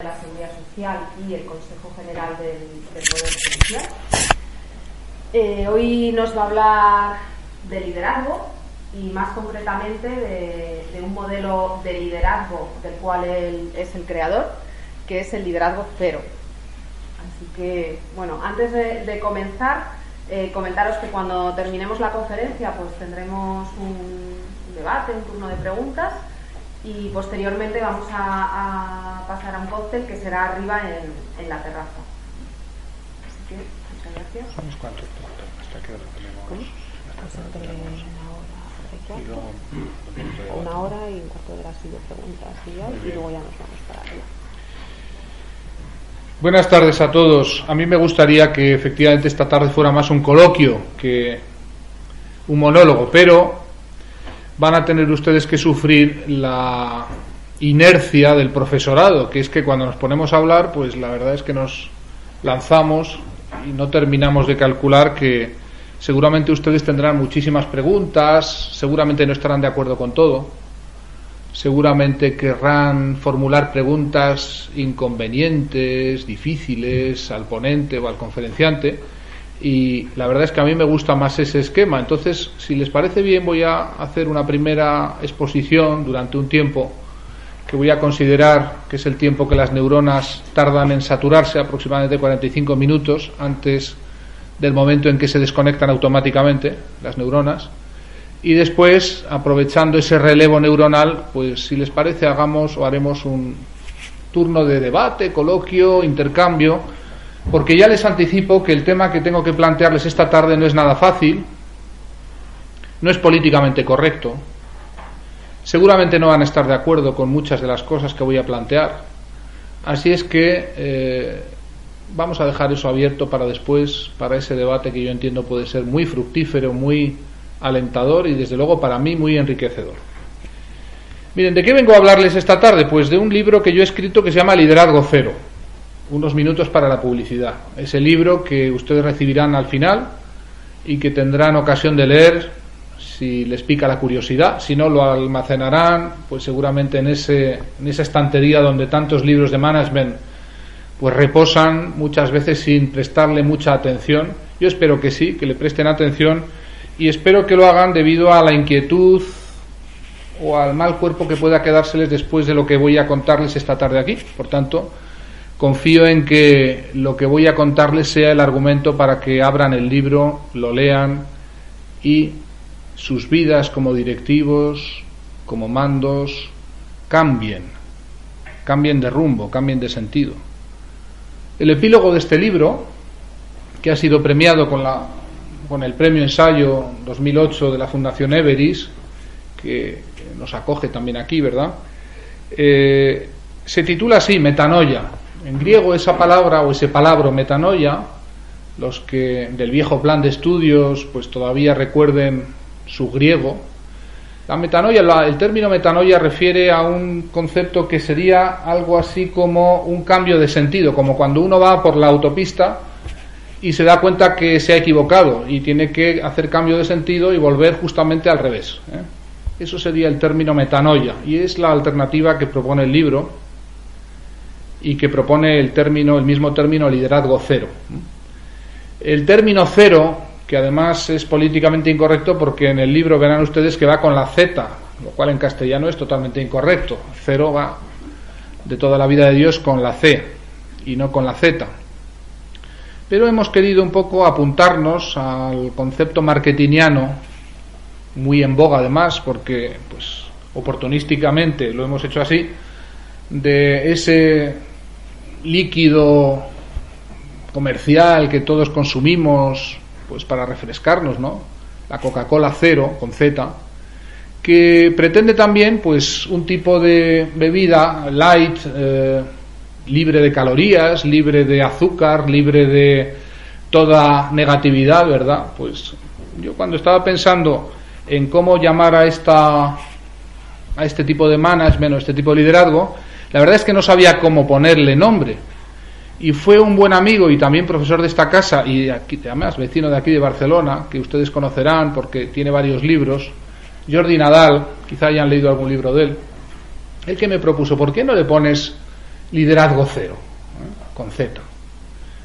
de la Seguridad Social y el Consejo General del, Poder Judicial. Eh, hoy nos va a hablar de liderazgo y más concretamente de, un modelo de liderazgo del cual él es el creador, que es el liderazgo cero. Así que, bueno, antes de, comenzar, eh, comentaros que cuando terminemos la conferencia, pues tendremos un debate, un turno de preguntas y posteriormente vamos a, pasar a un cóctel que será arriba en, la terraza. Así que, muchas gracias. ¿Sabes cuánto? ¿Hasta qué hora tenemos? Hasta una hora y un cuarto de las preguntas y, y luego ya nos vamos para arriba. Buenas tardes a todos. A mí me gustaría que efectivamente esta tarde fuera más un coloquio que un monólogo, pero van a tener ustedes que sufrir la inercia del profesorado, que es que cuando nos ponemos a hablar, pues la verdad es que nos lanzamos y no terminamos de calcular que seguramente ustedes tendrán muchísimas preguntas, seguramente no estarán de acuerdo con todo, seguramente querrán formular preguntas inconvenientes, difíciles al ponente o al conferenciante, y la verdad es que a mí me gusta más ese esquema. Entonces, si les parece bien, voy a hacer una primera exposición durante un tiempo que voy a considerar que es el tiempo que las neuronas tardan en saturarse, aproximadamente 45 minutos antes del momento en que se desconectan automáticamente las neuronas. Y después, aprovechando ese relevo neuronal, pues si les parece, hagamos o haremos un turno de debate, coloquio, intercambio porque ya les anticipo que el tema que tengo que plantearles esta tarde no es nada fácil, no es políticamente correcto, seguramente no van a estar de acuerdo con muchas de las cosas que voy a plantear, así es que eh, vamos a dejar eso abierto para después, para ese debate que yo entiendo puede ser muy fructífero, muy alentador y desde luego para mí muy enriquecedor. Miren, ¿de qué vengo a hablarles esta tarde? Pues de un libro que yo he escrito que se llama Liderazgo Cero unos minutos para la publicidad. Ese libro que ustedes recibirán al final y que tendrán ocasión de leer si les pica la curiosidad. Si no, lo almacenarán, pues seguramente en, ese, en esa estantería donde tantos libros de management pues reposan muchas veces sin prestarle mucha atención. Yo espero que sí, que le presten atención y espero que lo hagan debido a la inquietud o al mal cuerpo que pueda quedárseles después de lo que voy a contarles esta tarde aquí. Por tanto, Confío en que lo que voy a contarles sea el argumento para que abran el libro, lo lean y sus vidas como directivos, como mandos, cambien, cambien de rumbo, cambien de sentido. El epílogo de este libro, que ha sido premiado con, la, con el premio ensayo 2008 de la Fundación Everis, que nos acoge también aquí, ¿verdad? Eh, se titula así, Metanoia, en griego esa palabra o ese palabra metanoia, los que del viejo plan de estudios pues todavía recuerden su griego, la metanoia, el término metanoia refiere a un concepto que sería algo así como un cambio de sentido, como cuando uno va por la autopista y se da cuenta que se ha equivocado y tiene que hacer cambio de sentido y volver justamente al revés. ¿eh? Eso sería el término metanoia y es la alternativa que propone el libro y que propone el término, el mismo término liderazgo cero. El término cero, que además es políticamente incorrecto porque en el libro verán ustedes que va con la Z, lo cual en castellano es totalmente incorrecto. Cero va de toda la vida de Dios con la C y no con la Z. Pero hemos querido un poco apuntarnos al concepto marketingiano, muy en boga además, porque pues oportunísticamente lo hemos hecho así, de ese líquido comercial que todos consumimos pues para refrescarnos, ¿no? La Coca-Cola cero con Z, que pretende también pues un tipo de bebida light, eh, libre de calorías, libre de azúcar, libre de toda negatividad, ¿verdad? Pues yo cuando estaba pensando en cómo llamar a esta a este tipo de management o este tipo de liderazgo, la verdad es que no sabía cómo ponerle nombre. Y fue un buen amigo y también profesor de esta casa y además vecino de aquí de Barcelona, que ustedes conocerán porque tiene varios libros, Jordi Nadal, quizá hayan leído algún libro de él, el que me propuso, ¿por qué no le pones liderazgo cero, ¿eh? con Z.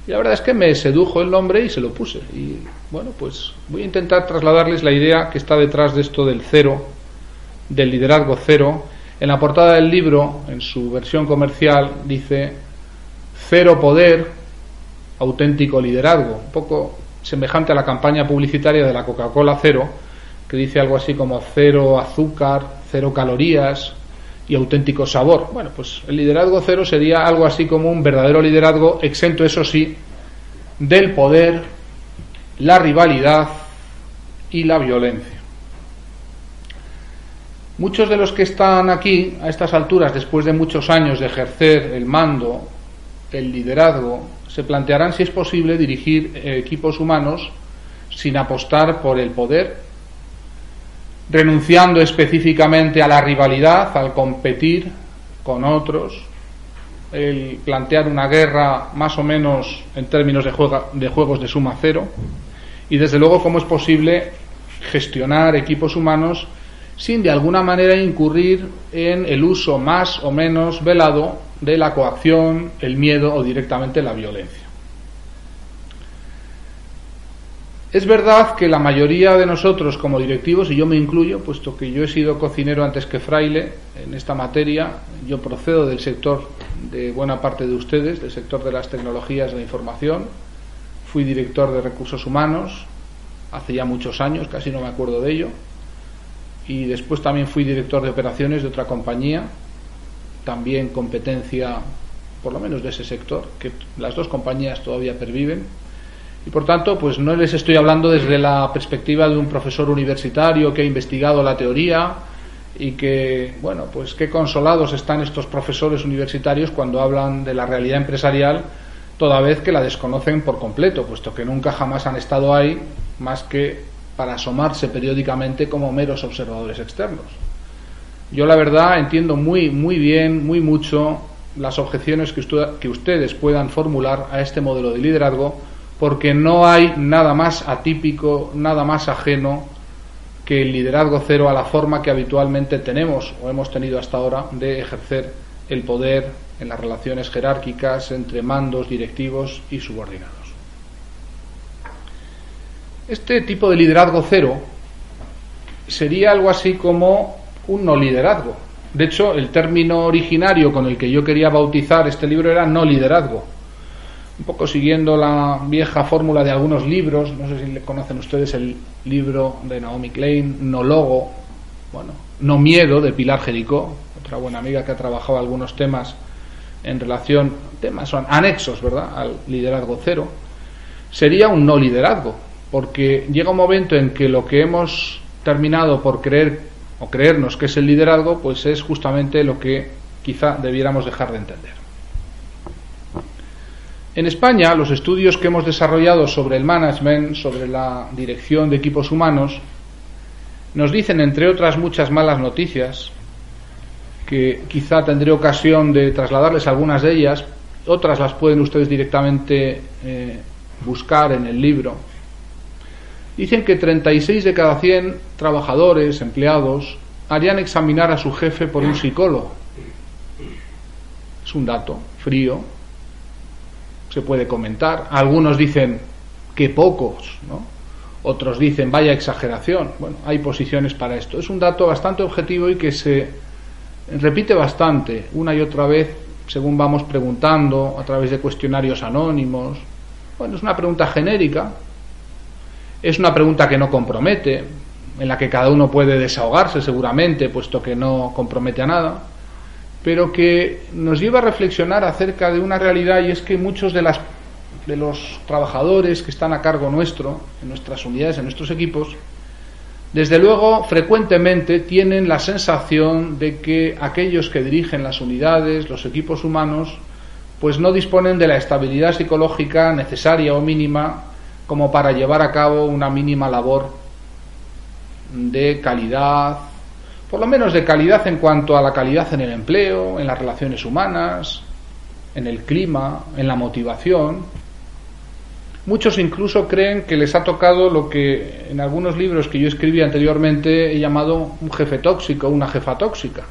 Y la verdad es que me sedujo el nombre y se lo puse. Y bueno, pues voy a intentar trasladarles la idea que está detrás de esto del cero, del liderazgo cero. En la portada del libro, en su versión comercial, dice cero poder, auténtico liderazgo. Un poco semejante a la campaña publicitaria de la Coca-Cola Cero, que dice algo así como cero azúcar, cero calorías, y auténtico sabor. Bueno, pues el liderazgo cero sería algo así como un verdadero liderazgo, exento, eso sí, del poder, la rivalidad y la violencia. Muchos de los que están aquí a estas alturas, después de muchos años de ejercer el mando, el liderazgo, se plantearán si es posible dirigir equipos humanos sin apostar por el poder renunciando específicamente a la rivalidad, al competir con otros, el plantear una guerra más o menos en términos de, de juegos de suma cero, y desde luego cómo es posible gestionar equipos humanos sin de alguna manera incurrir en el uso más o menos velado de la coacción, el miedo o directamente la violencia. Es verdad que la mayoría de nosotros como directivos, y yo me incluyo, puesto que yo he sido cocinero antes que fraile en esta materia, yo procedo del sector de buena parte de ustedes, del sector de las tecnologías de la información, fui director de recursos humanos hace ya muchos años, casi no me acuerdo de ello, y después también fui director de operaciones de otra compañía, también competencia por lo menos de ese sector, que las dos compañías todavía perviven. Y por tanto, pues no les estoy hablando desde la perspectiva de un profesor universitario que ha investigado la teoría y que, bueno, pues qué consolados están estos profesores universitarios cuando hablan de la realidad empresarial, toda vez que la desconocen por completo, puesto que nunca jamás han estado ahí más que para asomarse periódicamente como meros observadores externos. Yo la verdad entiendo muy, muy bien, muy mucho las objeciones que, que ustedes puedan formular a este modelo de liderazgo, porque no hay nada más atípico, nada más ajeno que el liderazgo cero a la forma que habitualmente tenemos o hemos tenido hasta ahora de ejercer el poder en las relaciones jerárquicas entre mandos, directivos y subordinados. Este tipo de liderazgo cero sería algo así como un no liderazgo. De hecho, el término originario con el que yo quería bautizar este libro era no liderazgo un poco siguiendo la vieja fórmula de algunos libros, no sé si le conocen ustedes el libro de Naomi Klein, No Logo, bueno, No Miedo de Pilar Jericó, otra buena amiga que ha trabajado algunos temas en relación, temas son anexos, ¿verdad?, al liderazgo cero, sería un no liderazgo, porque llega un momento en que lo que hemos terminado por creer o creernos que es el liderazgo, pues es justamente lo que quizá debiéramos dejar de entender. En España, los estudios que hemos desarrollado sobre el management, sobre la dirección de equipos humanos, nos dicen, entre otras muchas malas noticias, que quizá tendré ocasión de trasladarles algunas de ellas, otras las pueden ustedes directamente eh, buscar en el libro. Dicen que 36 de cada 100 trabajadores, empleados, harían examinar a su jefe por un psicólogo. Es un dato frío, se puede comentar. Algunos dicen que pocos, ¿no? Otros dicen vaya exageración. Bueno, hay posiciones para esto. Es un dato bastante objetivo y que se repite bastante una y otra vez según vamos preguntando a través de cuestionarios anónimos. Bueno, es una pregunta genérica, es una pregunta que no compromete, en la que cada uno puede desahogarse seguramente, puesto que no compromete a nada pero que nos lleva a reflexionar acerca de una realidad y es que muchos de, las, de los trabajadores que están a cargo nuestro, en nuestras unidades, en nuestros equipos, desde luego frecuentemente tienen la sensación de que aquellos que dirigen las unidades, los equipos humanos, pues no disponen de la estabilidad psicológica necesaria o mínima como para llevar a cabo una mínima labor de calidad, por lo menos de calidad en cuanto a la calidad en el empleo, en las relaciones humanas, en el clima, en la motivación. Muchos incluso creen que les ha tocado lo que en algunos libros que yo escribí anteriormente he llamado un jefe tóxico, una jefa tóxica.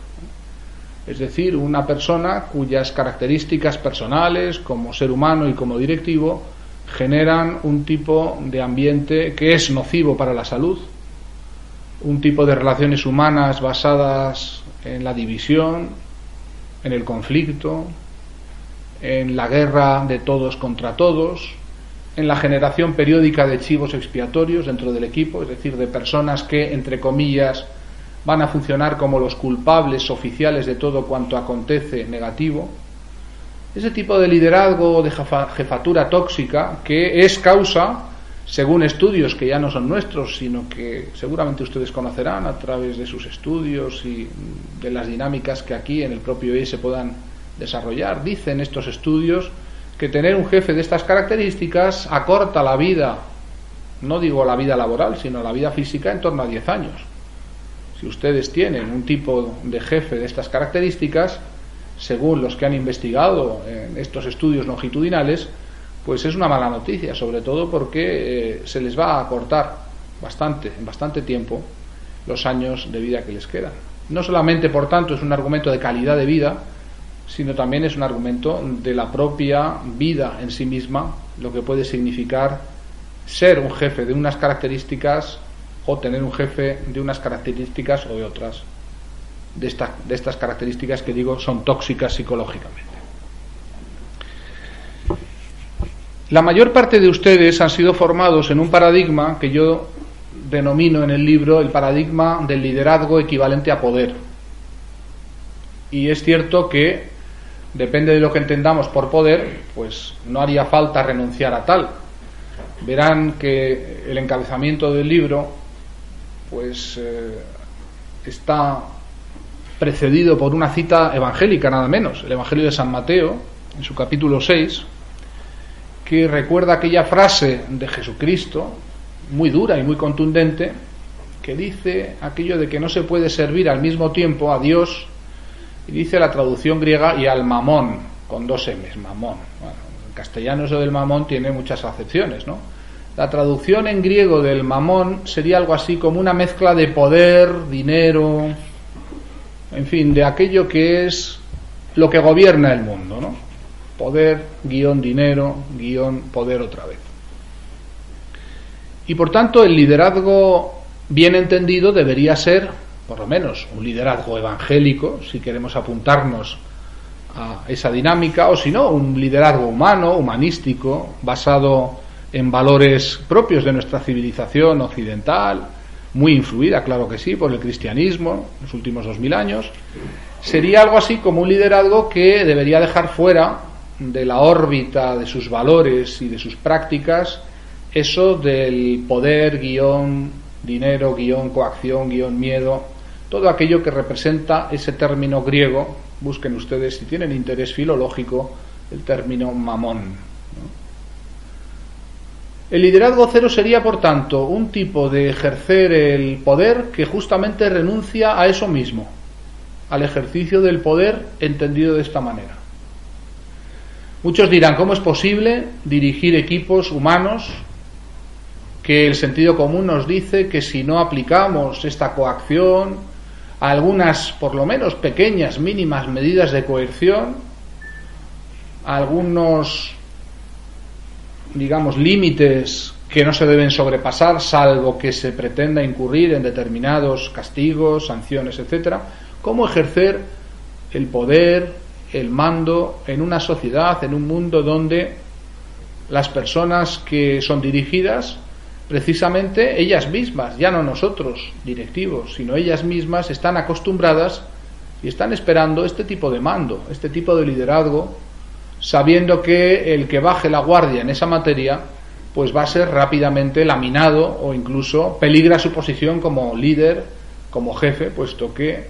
es decir, una persona cuyas características personales como ser humano y como directivo generan un tipo de ambiente que es nocivo para la salud, un tipo de relaciones humanas basadas en la división, en el conflicto, en la guerra de todos contra todos, en la generación periódica de chivos expiatorios dentro del equipo, es decir, de personas que, entre comillas, van a funcionar como los culpables oficiales de todo cuanto acontece negativo. Ese tipo de liderazgo de jefatura tóxica que es causa, según estudios que ya no son nuestros, sino que seguramente ustedes conocerán a través de sus estudios y de las dinámicas que aquí en el propio IE se puedan desarrollar, dicen estos estudios que tener un jefe de estas características acorta la vida, no digo la vida laboral, sino la vida física en torno a 10 años. Si ustedes tienen un tipo de jefe de estas características, según los que han investigado en estos estudios longitudinales, pues es una mala noticia, sobre todo porque eh, se les va a acortar bastante, en bastante tiempo, los años de vida que les quedan. No solamente, por tanto, es un argumento de calidad de vida, sino también es un argumento de la propia vida en sí misma, lo que puede significar ser un jefe de unas características o tener un jefe de unas características o de otras, de, de estas características que digo son tóxicas psicológicamente. La mayor parte de ustedes han sido formados en un paradigma que yo denomino en el libro el paradigma del liderazgo equivalente a poder. Y es cierto que depende de lo que entendamos por poder, pues no haría falta renunciar a tal. Verán que el encabezamiento del libro pues eh, está precedido por una cita evangélica nada menos, el Evangelio de San Mateo, en su capítulo 6, que recuerda aquella frase de Jesucristo, muy dura y muy contundente, que dice aquello de que no se puede servir al mismo tiempo a Dios, y dice la traducción griega y al mamón, con dos M's, mamón. Bueno, en castellano eso del mamón tiene muchas acepciones, ¿no? La traducción en griego del mamón sería algo así como una mezcla de poder, dinero, en fin, de aquello que es lo que gobierna el mundo, ¿no? Poder, guion, dinero, guion, poder otra vez. Y por tanto el liderazgo bien entendido debería ser, por lo menos, un liderazgo evangélico, si queremos apuntarnos a esa dinámica, o si no, un liderazgo humano, humanístico, basado en valores propios de nuestra civilización occidental, muy influida, claro que sí, por el cristianismo en los últimos dos mil años, sería algo así como un liderazgo que debería dejar fuera de la órbita de sus valores y de sus prácticas eso del poder, guion, dinero, guion, coacción, guion, miedo, todo aquello que representa ese término griego, busquen ustedes si tienen interés filológico, el término mamón. El liderazgo cero sería, por tanto, un tipo de ejercer el poder que justamente renuncia a eso mismo, al ejercicio del poder entendido de esta manera. Muchos dirán, ¿cómo es posible dirigir equipos humanos que el sentido común nos dice que si no aplicamos esta coacción, algunas, por lo menos pequeñas, mínimas medidas de coerción, algunos digamos, límites que no se deben sobrepasar, salvo que se pretenda incurrir en determinados castigos, sanciones, etcétera, cómo ejercer el poder, el mando en una sociedad, en un mundo donde las personas que son dirigidas, precisamente ellas mismas, ya no nosotros, directivos, sino ellas mismas están acostumbradas y están esperando este tipo de mando, este tipo de liderazgo sabiendo que el que baje la guardia en esa materia pues va a ser rápidamente laminado o incluso peligra su posición como líder, como jefe, puesto que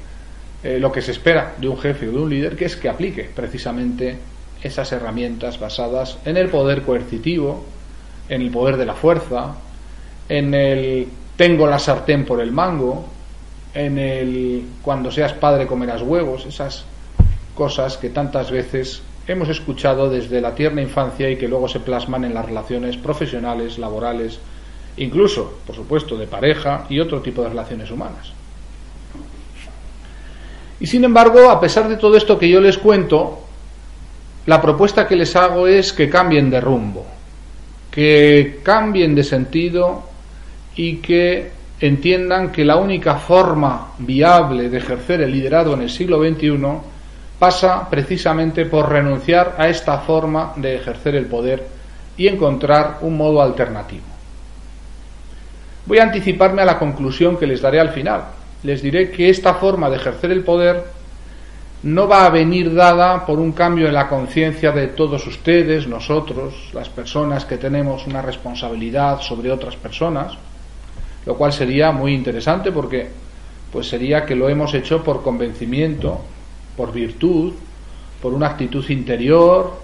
eh, lo que se espera de un jefe o de un líder que es que aplique precisamente esas herramientas basadas en el poder coercitivo, en el poder de la fuerza, en el tengo la sartén por el mango, en el cuando seas padre comerás huevos, esas cosas que tantas veces hemos escuchado desde la tierna infancia y que luego se plasman en las relaciones profesionales, laborales, incluso, por supuesto, de pareja y otro tipo de relaciones humanas. Y sin embargo, a pesar de todo esto que yo les cuento, la propuesta que les hago es que cambien de rumbo, que cambien de sentido y que entiendan que la única forma viable de ejercer el liderazgo en el siglo XXI pasa precisamente por renunciar a esta forma de ejercer el poder y encontrar un modo alternativo. Voy a anticiparme a la conclusión que les daré al final. Les diré que esta forma de ejercer el poder no va a venir dada por un cambio en la conciencia de todos ustedes, nosotros, las personas que tenemos una responsabilidad sobre otras personas, lo cual sería muy interesante porque pues sería que lo hemos hecho por convencimiento, por virtud, por una actitud interior,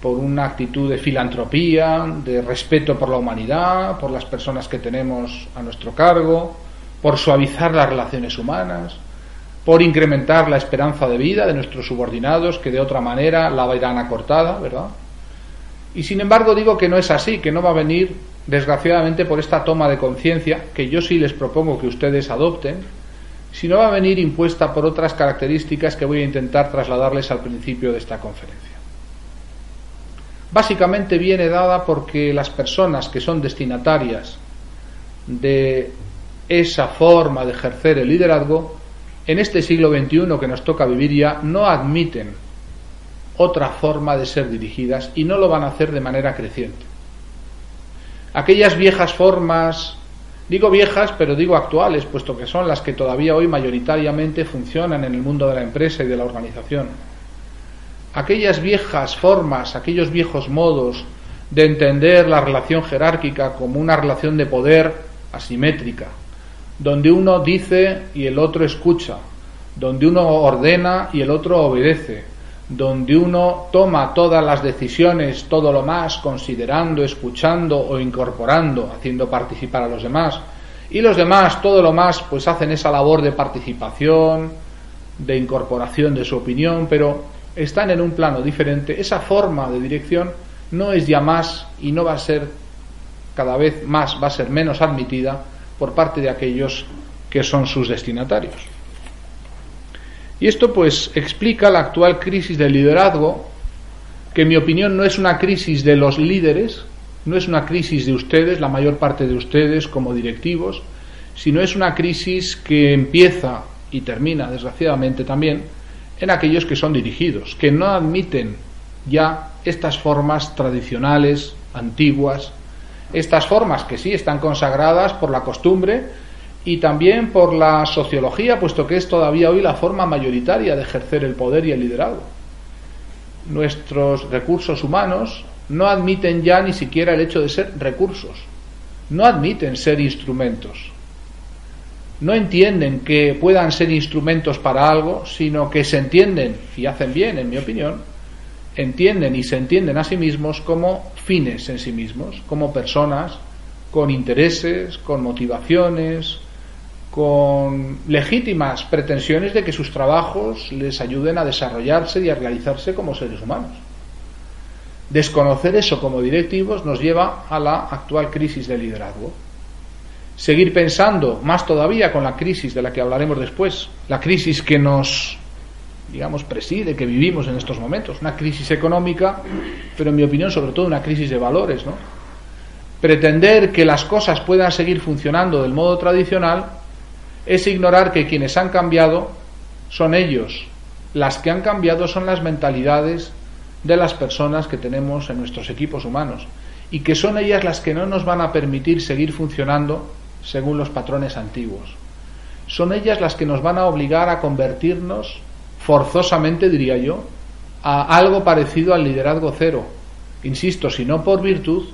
por una actitud de filantropía, de respeto por la humanidad, por las personas que tenemos a nuestro cargo, por suavizar las relaciones humanas, por incrementar la esperanza de vida de nuestros subordinados, que de otra manera la verán acortada, ¿verdad? Y sin embargo digo que no es así, que no va a venir, desgraciadamente, por esta toma de conciencia, que yo sí les propongo que ustedes adopten, sino va a venir impuesta por otras características que voy a intentar trasladarles al principio de esta conferencia. Básicamente viene dada porque las personas que son destinatarias de esa forma de ejercer el liderazgo en este siglo XXI que nos toca vivir ya, no admiten otra forma de ser dirigidas y no lo van a hacer de manera creciente. Aquellas viejas formas, digo viejas, pero digo actuales, puesto que son las que todavía hoy mayoritariamente funcionan en el mundo de la empresa y de la organización. Aquellas viejas formas, aquellos viejos modos de entender la relación jerárquica como una relación de poder asimétrica, donde uno dice y el otro escucha, donde uno ordena y el otro obedece, donde uno toma todas las decisiones, todo lo más, considerando, escuchando o incorporando, haciendo participar a los demás, y los demás, todo lo más, pues hacen esa labor de participación, de incorporación de su opinión, pero están en un plano diferente. Esa forma de dirección no es ya más y no va a ser cada vez más, va a ser menos admitida por parte de aquellos que son sus destinatarios. Y esto pues explica la actual crisis del liderazgo, que en mi opinión no es una crisis de los líderes, no es una crisis de ustedes, la mayor parte de ustedes como directivos, sino es una crisis que empieza y termina, desgraciadamente también, en aquellos que son dirigidos, que no admiten ya estas formas tradicionales, antiguas, estas formas que sí están consagradas por la costumbre y también por la sociología, puesto que es todavía hoy la forma mayoritaria de ejercer el poder y el liderazgo. Nuestros recursos humanos no admiten ya ni siquiera el hecho de ser recursos, no admiten ser instrumentos. No entienden que puedan ser instrumentos para algo, sino que se entienden, y hacen bien, en mi opinión, entienden y se entienden a sí mismos como fines en sí mismos, como personas con intereses, con motivaciones, con legítimas pretensiones de que sus trabajos les ayuden a desarrollarse y a realizarse como seres humanos. Desconocer eso como directivos nos lleva a la actual crisis de liderazgo. Seguir pensando, más todavía con la crisis de la que hablaremos después, la crisis que nos digamos, preside, que vivimos en estos momentos. Una crisis económica, pero en mi opinión sobre todo una crisis de valores. Pretender que las cosas puedan seguir funcionando del modo tradicional es ignorar que quienes han cambiado son ellos. Las que han cambiado son las mentalidades de las personas que tenemos en nuestros equipos humanos y que son ellas las que no nos van a permitir seguir funcionando según los patrones antiguos. Son ellas las que nos van a obligar a convertirnos forzosamente, diría yo, a algo parecido al liderazgo cero. Insisto, si no por virtud,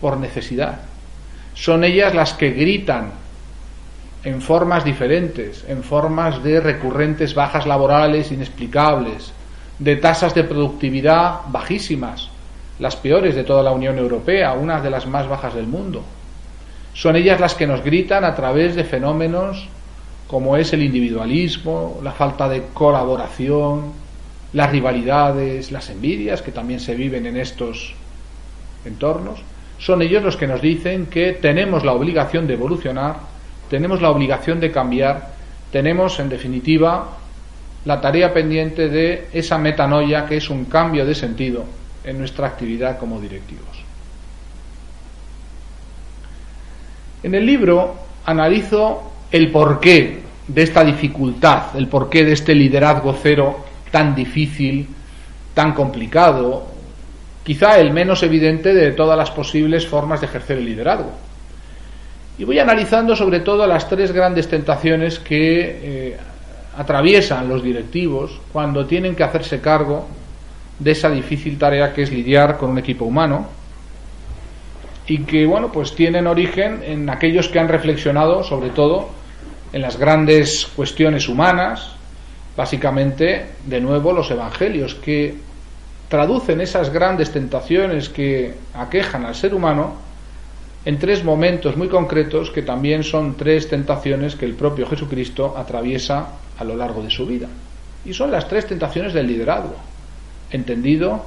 por necesidad. Son ellas las que gritan en formas diferentes, en formas de recurrentes bajas laborales inexplicables, de tasas de productividad bajísimas, las peores de toda la Unión Europea, unas de las más bajas del mundo. Son ellas las que nos gritan a través de fenómenos como es el individualismo, la falta de colaboración, las rivalidades, las envidias que también se viven en estos entornos, son ellos los que nos dicen que tenemos la obligación de evolucionar, tenemos la obligación de cambiar, tenemos en definitiva la tarea pendiente de esa metanoia que es un cambio de sentido en nuestra actividad como directivos. En el libro analizo el porqué de esta dificultad, el porqué de este liderazgo cero tan difícil, tan complicado, quizá el menos evidente de todas las posibles formas de ejercer el liderazgo. Y voy analizando sobre todo las tres grandes tentaciones que eh, atraviesan los directivos cuando tienen que hacerse cargo de esa difícil tarea que es lidiar con un equipo humano y que bueno pues tienen origen en aquellos que han reflexionado sobre todo en las grandes cuestiones humanas básicamente de nuevo los evangelios que traducen esas grandes tentaciones que aquejan al ser humano en tres momentos muy concretos que también son tres tentaciones que el propio Jesucristo atraviesa a lo largo de su vida. Y son las tres tentaciones del liderazgo, entendido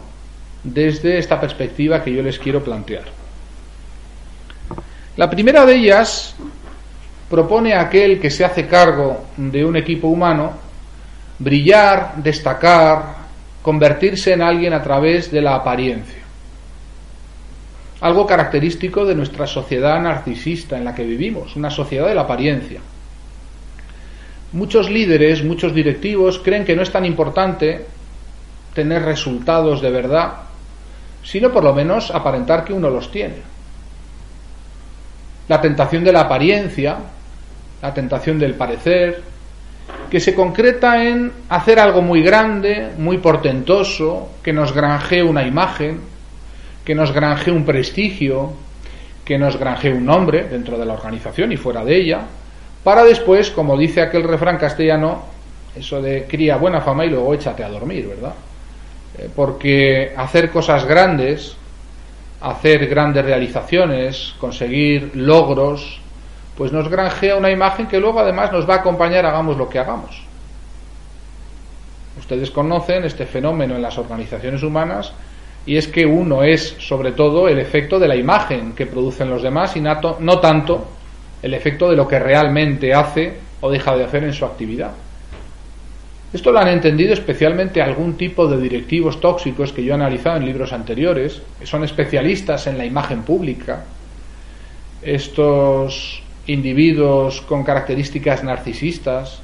desde esta perspectiva que yo les quiero plantear. La primera de ellas propone a aquel que se hace cargo de un equipo humano brillar, destacar, convertirse en alguien a través de la apariencia algo característico de nuestra sociedad narcisista en la que vivimos, una sociedad de la apariencia. Muchos líderes, muchos directivos creen que no es tan importante tener resultados de verdad, sino por lo menos aparentar que uno los tiene. La tentación de la apariencia, la tentación del parecer, que se concreta en hacer algo muy grande, muy portentoso, que nos granjee una imagen, que nos granje un prestigio, que nos granje un nombre dentro de la organización y fuera de ella, para después, como dice aquel refrán castellano, eso de cría buena fama y luego échate a dormir, ¿verdad? Eh, porque hacer cosas grandes, hacer grandes realizaciones, conseguir logros, pues nos granjea una imagen que luego además nos va a acompañar hagamos lo que hagamos. Ustedes conocen este fenómeno en las organizaciones humanas y es que uno es sobre todo el efecto de la imagen que producen los demás y no tanto el efecto de lo que realmente hace o deja de hacer en su actividad. Esto lo han entendido especialmente algún tipo de directivos tóxicos que yo he analizado en libros anteriores, que son especialistas en la imagen pública. Estos individuos con características narcisistas,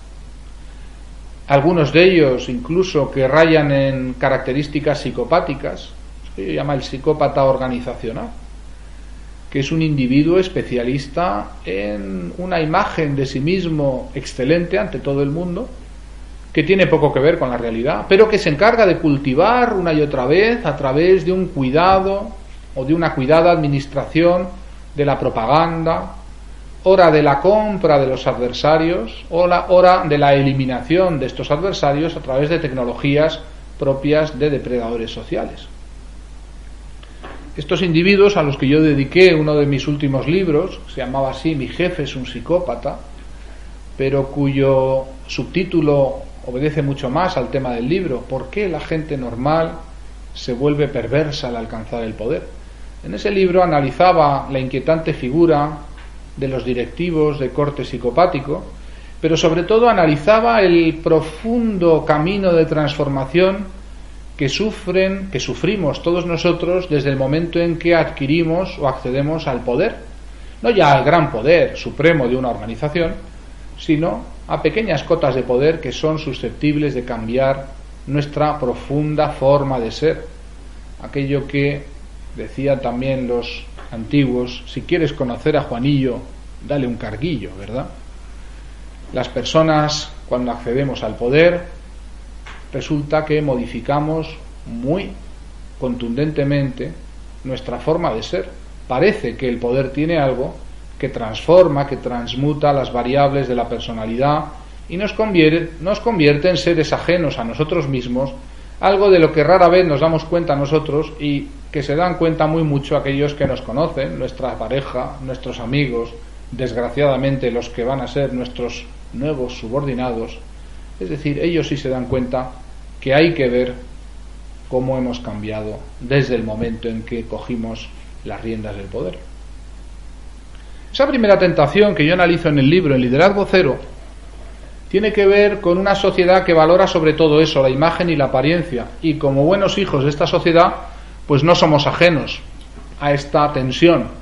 algunos de ellos incluso que rayan en características psicopáticas, se llama el psicópata organizacional, que es un individuo especialista en una imagen de sí mismo excelente ante todo el mundo, que tiene poco que ver con la realidad, pero que se encarga de cultivar una y otra vez a través de un cuidado o de una cuidada administración de la propaganda, hora de la compra de los adversarios o la hora de la eliminación de estos adversarios a través de tecnologías propias de depredadores sociales. Estos individuos a los que yo dediqué uno de mis últimos libros, se llamaba así Mi jefe es un psicópata, pero cuyo subtítulo obedece mucho más al tema del libro, ¿por qué la gente normal se vuelve perversa al alcanzar el poder? En ese libro analizaba la inquietante figura de los directivos de corte psicopático, pero sobre todo analizaba el profundo camino de transformación que sufren, que sufrimos todos nosotros desde el momento en que adquirimos o accedemos al poder, no ya al gran poder supremo de una organización, sino a pequeñas cotas de poder que son susceptibles de cambiar nuestra profunda forma de ser. Aquello que decían también los antiguos, si quieres conocer a Juanillo, dale un carguillo, ¿verdad? Las personas, cuando accedemos al poder, resulta que modificamos muy contundentemente nuestra forma de ser. Parece que el poder tiene algo que transforma, que transmuta las variables de la personalidad y nos convierte, nos convierte en seres ajenos a nosotros mismos, algo de lo que rara vez nos damos cuenta nosotros y que se dan cuenta muy mucho aquellos que nos conocen, nuestra pareja, nuestros amigos, desgraciadamente los que van a ser nuestros nuevos subordinados, es decir, ellos sí se dan cuenta que hay que ver cómo hemos cambiado desde el momento en que cogimos las riendas del poder. Esa primera tentación que yo analizo en el libro, El liderazgo cero, tiene que ver con una sociedad que valora sobre todo eso, la imagen y la apariencia. Y como buenos hijos de esta sociedad, pues no somos ajenos a esta tensión.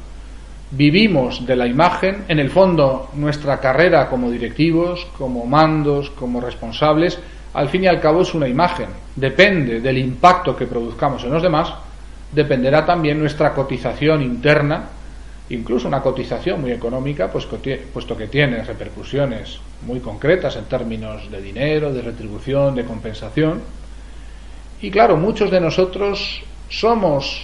Vivimos de la imagen, en el fondo nuestra carrera como directivos, como mandos, como responsables, al fin y al cabo es una imagen. Depende del impacto que produzcamos en los demás, dependerá también nuestra cotización interna incluso una cotización muy económica, pues, puesto que tiene repercusiones muy concretas en términos de dinero, de retribución, de compensación. Y claro, muchos de nosotros somos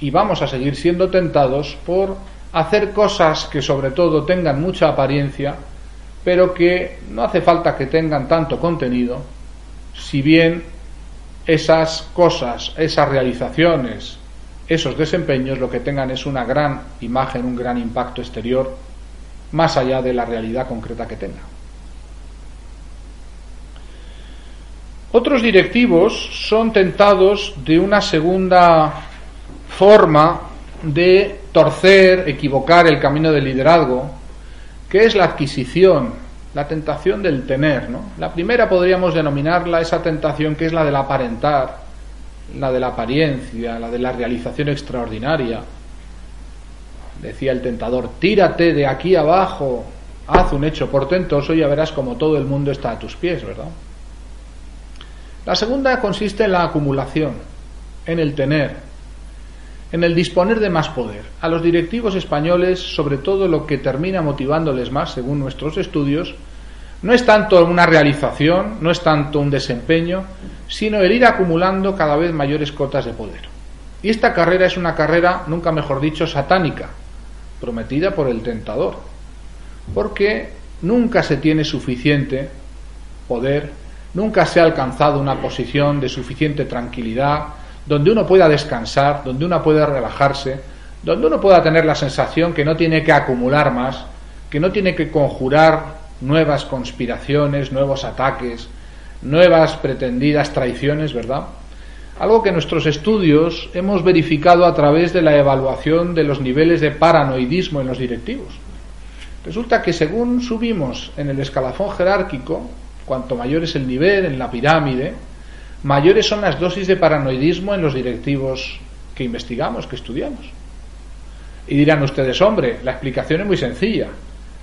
y vamos a seguir siendo tentados por hacer cosas que sobre todo tengan mucha apariencia, pero que no hace falta que tengan tanto contenido, si bien esas cosas, esas realizaciones, esos desempeños lo que tengan es una gran imagen, un gran impacto exterior, más allá de la realidad concreta que tenga. Otros directivos son tentados de una segunda forma de torcer, equivocar el camino del liderazgo, que es la adquisición, la tentación del tener. ¿no? La primera podríamos denominarla esa tentación que es la del aparentar, la de la apariencia, la de la realización extraordinaria. Decía el tentador, tírate de aquí abajo, haz un hecho portentoso y ya verás como todo el mundo está a tus pies, ¿verdad? La segunda consiste en la acumulación, en el tener, en el disponer de más poder. A los directivos españoles, sobre todo lo que termina motivándoles más, según nuestros estudios, no es tanto una realización, no es tanto un desempeño, sino el ir acumulando cada vez mayores cotas de poder. Y esta carrera es una carrera, nunca mejor dicho, satánica, prometida por el tentador, porque nunca se tiene suficiente poder, nunca se ha alcanzado una posición de suficiente tranquilidad, donde uno pueda descansar, donde uno pueda relajarse, donde uno pueda tener la sensación que no tiene que acumular más, que no tiene que conjurar nuevas conspiraciones, nuevos ataques, nuevas pretendidas traiciones, ¿verdad? Algo que nuestros estudios hemos verificado a través de la evaluación de los niveles de paranoidismo en los directivos. Resulta que según subimos en el escalafón jerárquico, cuanto mayor es el nivel en la pirámide, mayores son las dosis de paranoidismo en los directivos que investigamos, que estudiamos. Y dirán ustedes, hombre, la explicación es muy sencilla.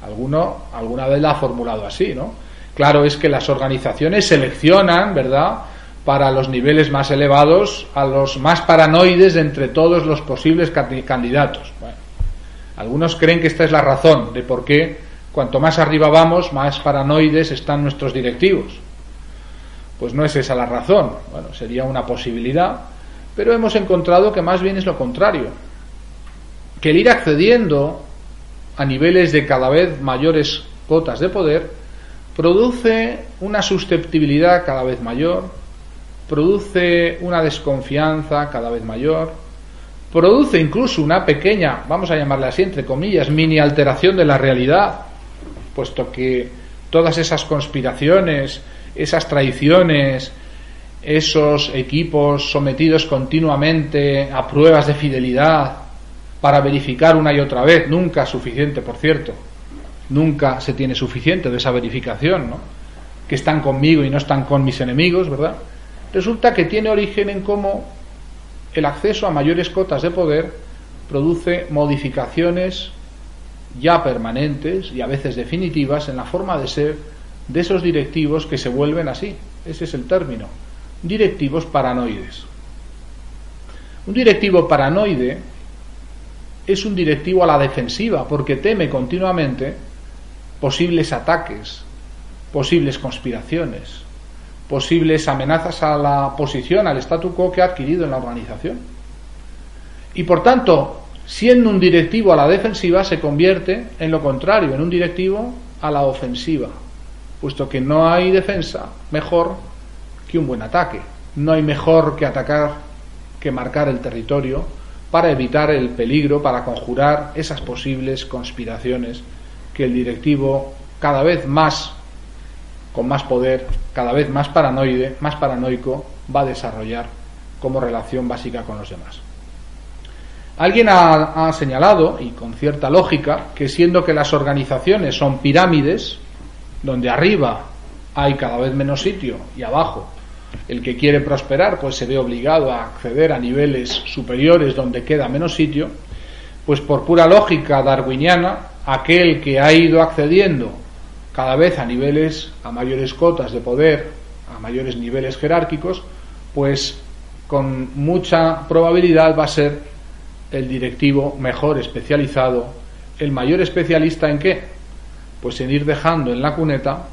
Alguno alguna vez la ha formulado así, ¿no? Claro es que las organizaciones seleccionan, ¿verdad?, para los niveles más elevados a los más paranoides de entre todos los posibles candidatos. Bueno, algunos creen que esta es la razón de por qué cuanto más arriba vamos, más paranoides están nuestros directivos. Pues no es esa la razón. Bueno, sería una posibilidad, pero hemos encontrado que más bien es lo contrario. Que el ir accediendo a niveles de cada vez mayores cotas de poder, produce una susceptibilidad cada vez mayor, produce una desconfianza cada vez mayor, produce incluso una pequeña, vamos a llamarla así, entre comillas, mini alteración de la realidad, puesto que todas esas conspiraciones, esas traiciones, esos equipos sometidos continuamente a pruebas de fidelidad, para verificar una y otra vez, nunca suficiente, por cierto, nunca se tiene suficiente de esa verificación, ¿no? que están conmigo y no están con mis enemigos, ¿verdad? Resulta que tiene origen en cómo el acceso a mayores cotas de poder produce modificaciones ya permanentes y a veces definitivas en la forma de ser de esos directivos que se vuelven así. Ese es el término. Directivos paranoides. Un directivo paranoide es un directivo a la defensiva porque teme continuamente posibles ataques, posibles conspiraciones, posibles amenazas a la posición, al statu quo que ha adquirido en la organización. Y por tanto, siendo un directivo a la defensiva, se convierte en lo contrario, en un directivo a la ofensiva, puesto que no hay defensa mejor que un buen ataque. No hay mejor que atacar que marcar el territorio para evitar el peligro, para conjurar esas posibles conspiraciones que el directivo cada vez más con más poder, cada vez más paranoide, más paranoico, va a desarrollar como relación básica con los demás. Alguien ha, ha, señalado, y con cierta lógica, que siendo que las organizaciones son pirámides, donde arriba hay cada vez menos sitio y abajo el que quiere prosperar pues se ve obligado a acceder a niveles superiores donde queda menos sitio, pues por pura lógica darwiniana, aquel que ha ido accediendo cada vez a niveles, a mayores cotas de poder, a mayores niveles jerárquicos, pues con mucha probabilidad va a ser el directivo mejor especializado, el mayor especialista en qué? Pues en ir dejando en la cuneta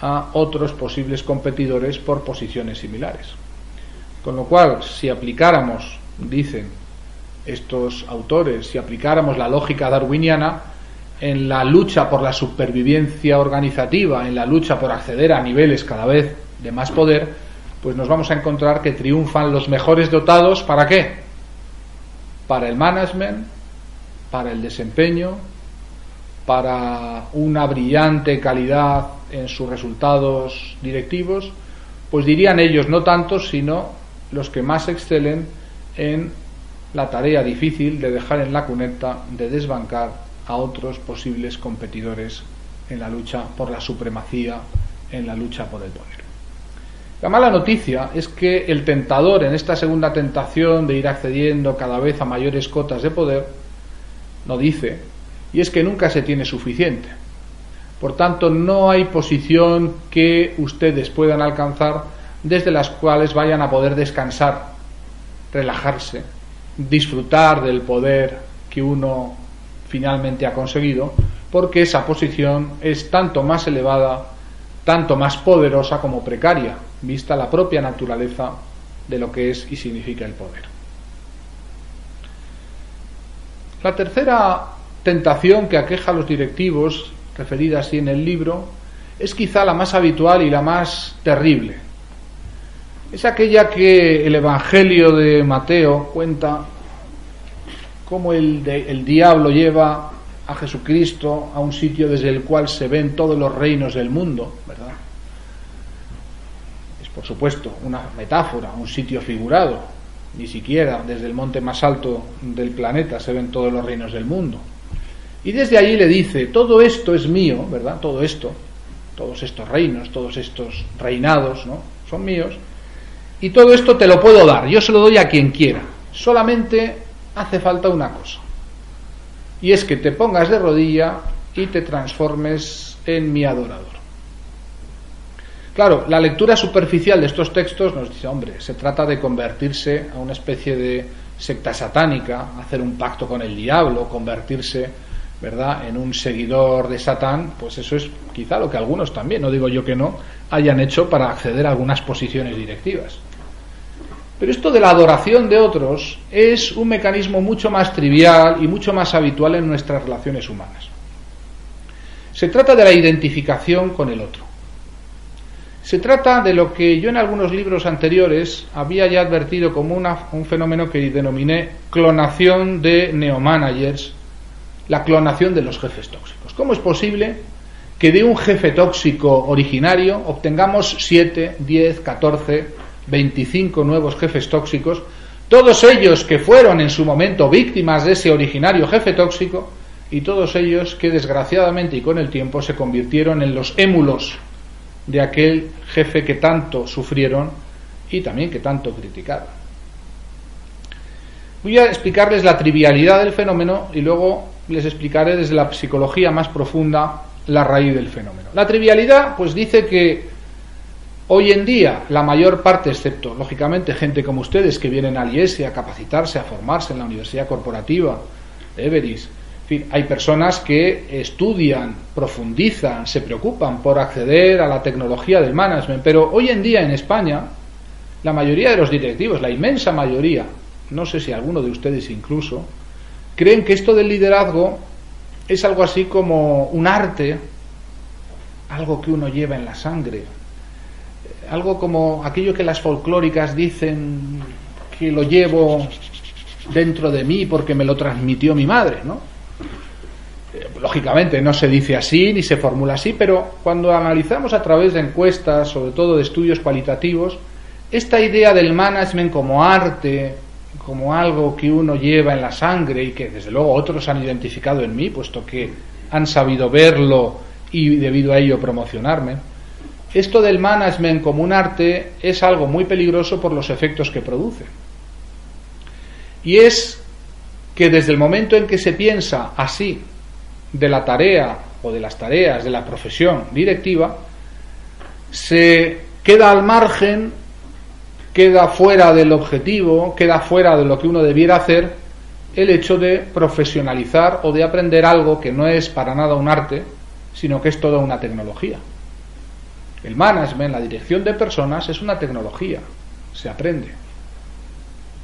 a otros posibles competidores por posiciones similares. Con lo cual, si aplicáramos, dicen estos autores, si aplicáramos la lógica darwiniana en la lucha por la supervivencia organizativa, en la lucha por acceder a niveles cada vez de más poder, pues nos vamos a encontrar que triunfan los mejores dotados, ¿para qué? Para el management, para el desempeño, para una brillante calidad en sus resultados directivos, pues dirían ellos no tantos, sino los que más excelen en la tarea difícil de dejar en la cuneta, de desbancar a otros posibles competidores en la lucha por la supremacía, en la lucha por el poder. La mala noticia es que el tentador en esta segunda tentación de ir accediendo cada vez a mayores cotas de poder, no dice, y es que nunca se tiene suficiente. Por tanto, no hay posición que ustedes puedan alcanzar desde las cuales vayan a poder descansar, relajarse, disfrutar del poder que uno finalmente ha conseguido, porque esa posición es tanto más elevada, tanto más poderosa como precaria, vista la propia naturaleza de lo que es y significa el poder. La tercera tentación que aqueja a los directivos referida así en el libro, es quizá la más habitual y la más terrible. Es aquella que el Evangelio de Mateo cuenta cómo el, el diablo lleva a Jesucristo a un sitio desde el cual se ven todos los reinos del mundo, ¿verdad? Es por supuesto una metáfora, un sitio figurado. Ni siquiera desde el monte más alto del planeta se ven todos los reinos del mundo. Y desde allí le dice, todo esto es mío, ¿verdad? Todo esto, todos estos reinos, todos estos reinados, ¿no? Son míos. Y todo esto te lo puedo dar, yo se lo doy a quien quiera. Solamente hace falta una cosa. Y es que te pongas de rodilla y te transformes en mi adorador. Claro, la lectura superficial de estos textos nos dice, hombre, se trata de convertirse a una especie de secta satánica, hacer un pacto con el diablo, convertirse ¿verdad?, en un seguidor de Satán, pues eso es quizá lo que algunos también, no digo yo que no, hayan hecho para acceder a algunas posiciones directivas. Pero esto de la adoración de otros es un mecanismo mucho más trivial y mucho más habitual en nuestras relaciones humanas. Se trata de la identificación con el otro. Se trata de lo que yo en algunos libros anteriores había ya advertido como un fenómeno que denominé clonación de neomanagers la clonación de los jefes tóxicos. ¿Cómo es posible que de un jefe tóxico originario obtengamos 7, 10, 14, 25 nuevos jefes tóxicos, todos ellos que fueron en su momento víctimas de ese originario jefe tóxico y todos ellos que desgraciadamente y con el tiempo se convirtieron en los émulos de aquel jefe que tanto sufrieron y también que tanto criticaron. Voy a explicarles la trivialidad del fenómeno y luego les explicaré desde la psicología más profunda la raíz del fenómeno. La trivialidad, pues dice que hoy en día la mayor parte, excepto lógicamente gente como ustedes que vienen al IESE a capacitarse, a formarse en la Universidad Corporativa de fin, hay personas que estudian, profundizan, se preocupan por acceder a la tecnología del management, pero hoy en día en España la mayoría de los directivos, la inmensa mayoría, no sé si alguno de ustedes incluso, creen que esto del liderazgo es algo así como un arte, algo que uno lleva en la sangre, algo como aquello que las folclóricas dicen que lo llevo dentro de mí porque me lo transmitió mi madre, ¿no? Lógicamente no se dice así ni se formula así, pero cuando analizamos a través de encuestas, sobre todo de estudios cualitativos, esta idea del management como arte, como algo que uno lleva en la sangre y que desde luego otros han identificado en mí, puesto que han sabido verlo y debido a ello promocionarme. esto del management como un arte es algo muy peligroso por los efectos que produce. Y es que desde el momento en que se piensa así de la tarea o de las tareas de la profesión directiva, se queda al margen, queda fuera del objetivo, queda fuera de lo que uno debiera hacer el hecho de profesionalizar o de aprender algo que no es para nada un arte, sino que es toda una tecnología. El management, la dirección de personas, es una tecnología, se aprende.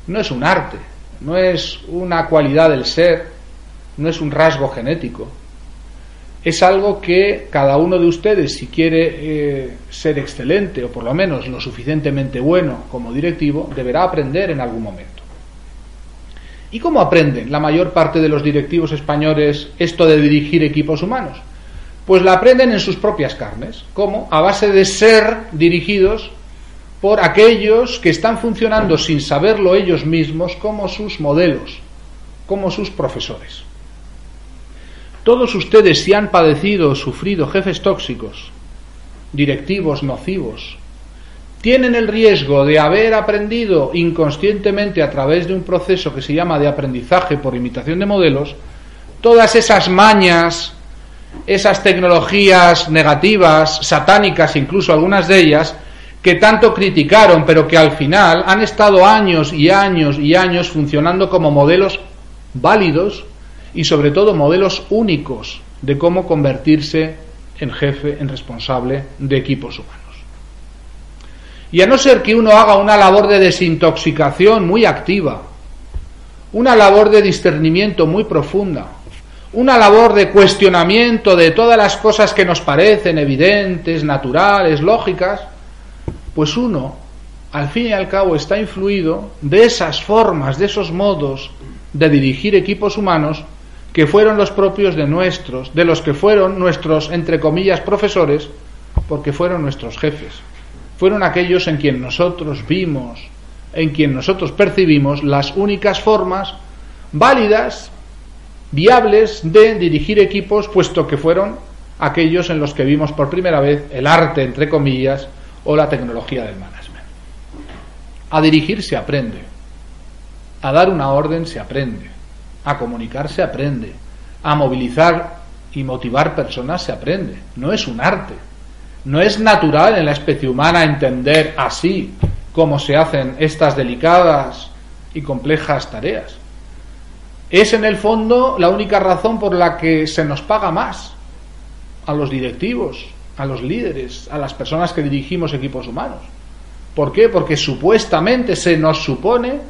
No es un arte, no es una cualidad del ser, no es un rasgo genético. Es algo que cada uno de ustedes, si quiere eh, ser excelente o por lo menos lo suficientemente bueno como directivo, deberá aprender en algún momento. ¿Y cómo aprenden la mayor parte de los directivos españoles esto de dirigir equipos humanos? pues la aprenden en sus propias carnes. ¿Cómo? A base de ser dirigidos por aquellos que están funcionando sin saberlo ellos mismos como sus modelos, como sus profesores. Todos ustedes si han padecido o sufrido jefes tóxicos, directivos nocivos, tienen el riesgo de haber aprendido inconscientemente a través de un proceso que se llama de aprendizaje por imitación de modelos, todas esas mañas, esas tecnologías negativas, satánicas, incluso algunas de ellas, que tanto criticaron, pero que al final han estado años y años y años funcionando como modelos válidos y sobre todo modelos únicos de cómo convertirse en jefe, en responsable de equipos humanos. Y a no ser que uno haga una labor de desintoxicación muy activa, una labor de discernimiento muy profunda, una labor de cuestionamiento de todas las cosas que nos parecen evidentes, naturales, lógicas, pues uno, al fin y al cabo, está influido de esas formas, de esos modos de dirigir equipos humanos que fueron los propios de nuestros, de los que fueron nuestros, entre comillas, profesores, porque fueron nuestros jefes. Fueron aquellos en quien nosotros vimos, en quien nosotros percibimos las únicas formas válidas viables de dirigir equipos, puesto que fueron aquellos en los que vimos por primera vez el arte, entre comillas, o la tecnología del management. A dirigir se aprende, a dar una orden se aprende, a comunicar se aprende, a movilizar y motivar personas se aprende. No es un arte, no es natural en la especie humana entender así cómo se hacen estas delicadas y complejas tareas es en el fondo la única razón por la que se nos paga más a los directivos, a los líderes, a las personas que dirigimos equipos humanos. ¿Por qué? Porque supuestamente se nos supone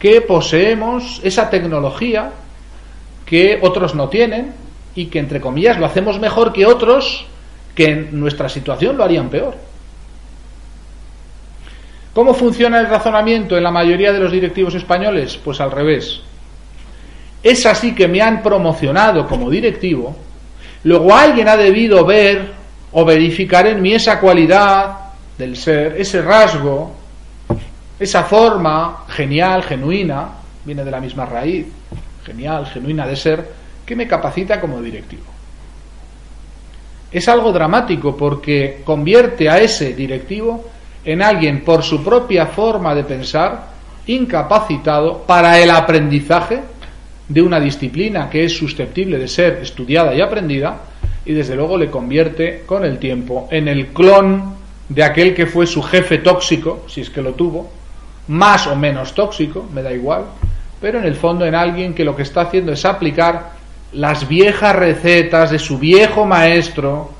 que poseemos esa tecnología que otros no tienen y que, entre comillas, lo hacemos mejor que otros que en nuestra situación lo harían peor. ¿Cómo funciona el razonamiento en la mayoría de los directivos españoles? Pues al revés es así que me han promocionado como directivo, luego alguien ha debido ver o verificar en mí esa cualidad del ser, ese rasgo, esa forma genial, genuina, viene de la misma raíz, genial, genuina de ser, que me capacita como directivo. Es algo dramático porque convierte a ese directivo en alguien por su propia forma de pensar incapacitado para el aprendizaje de una disciplina que es susceptible de ser estudiada y aprendida y desde luego le convierte con el tiempo en el clon de aquel que fue su jefe tóxico, si es que lo tuvo, más o menos tóxico, me da igual, pero en el fondo en alguien que lo que está haciendo es aplicar las viejas recetas de su viejo maestro,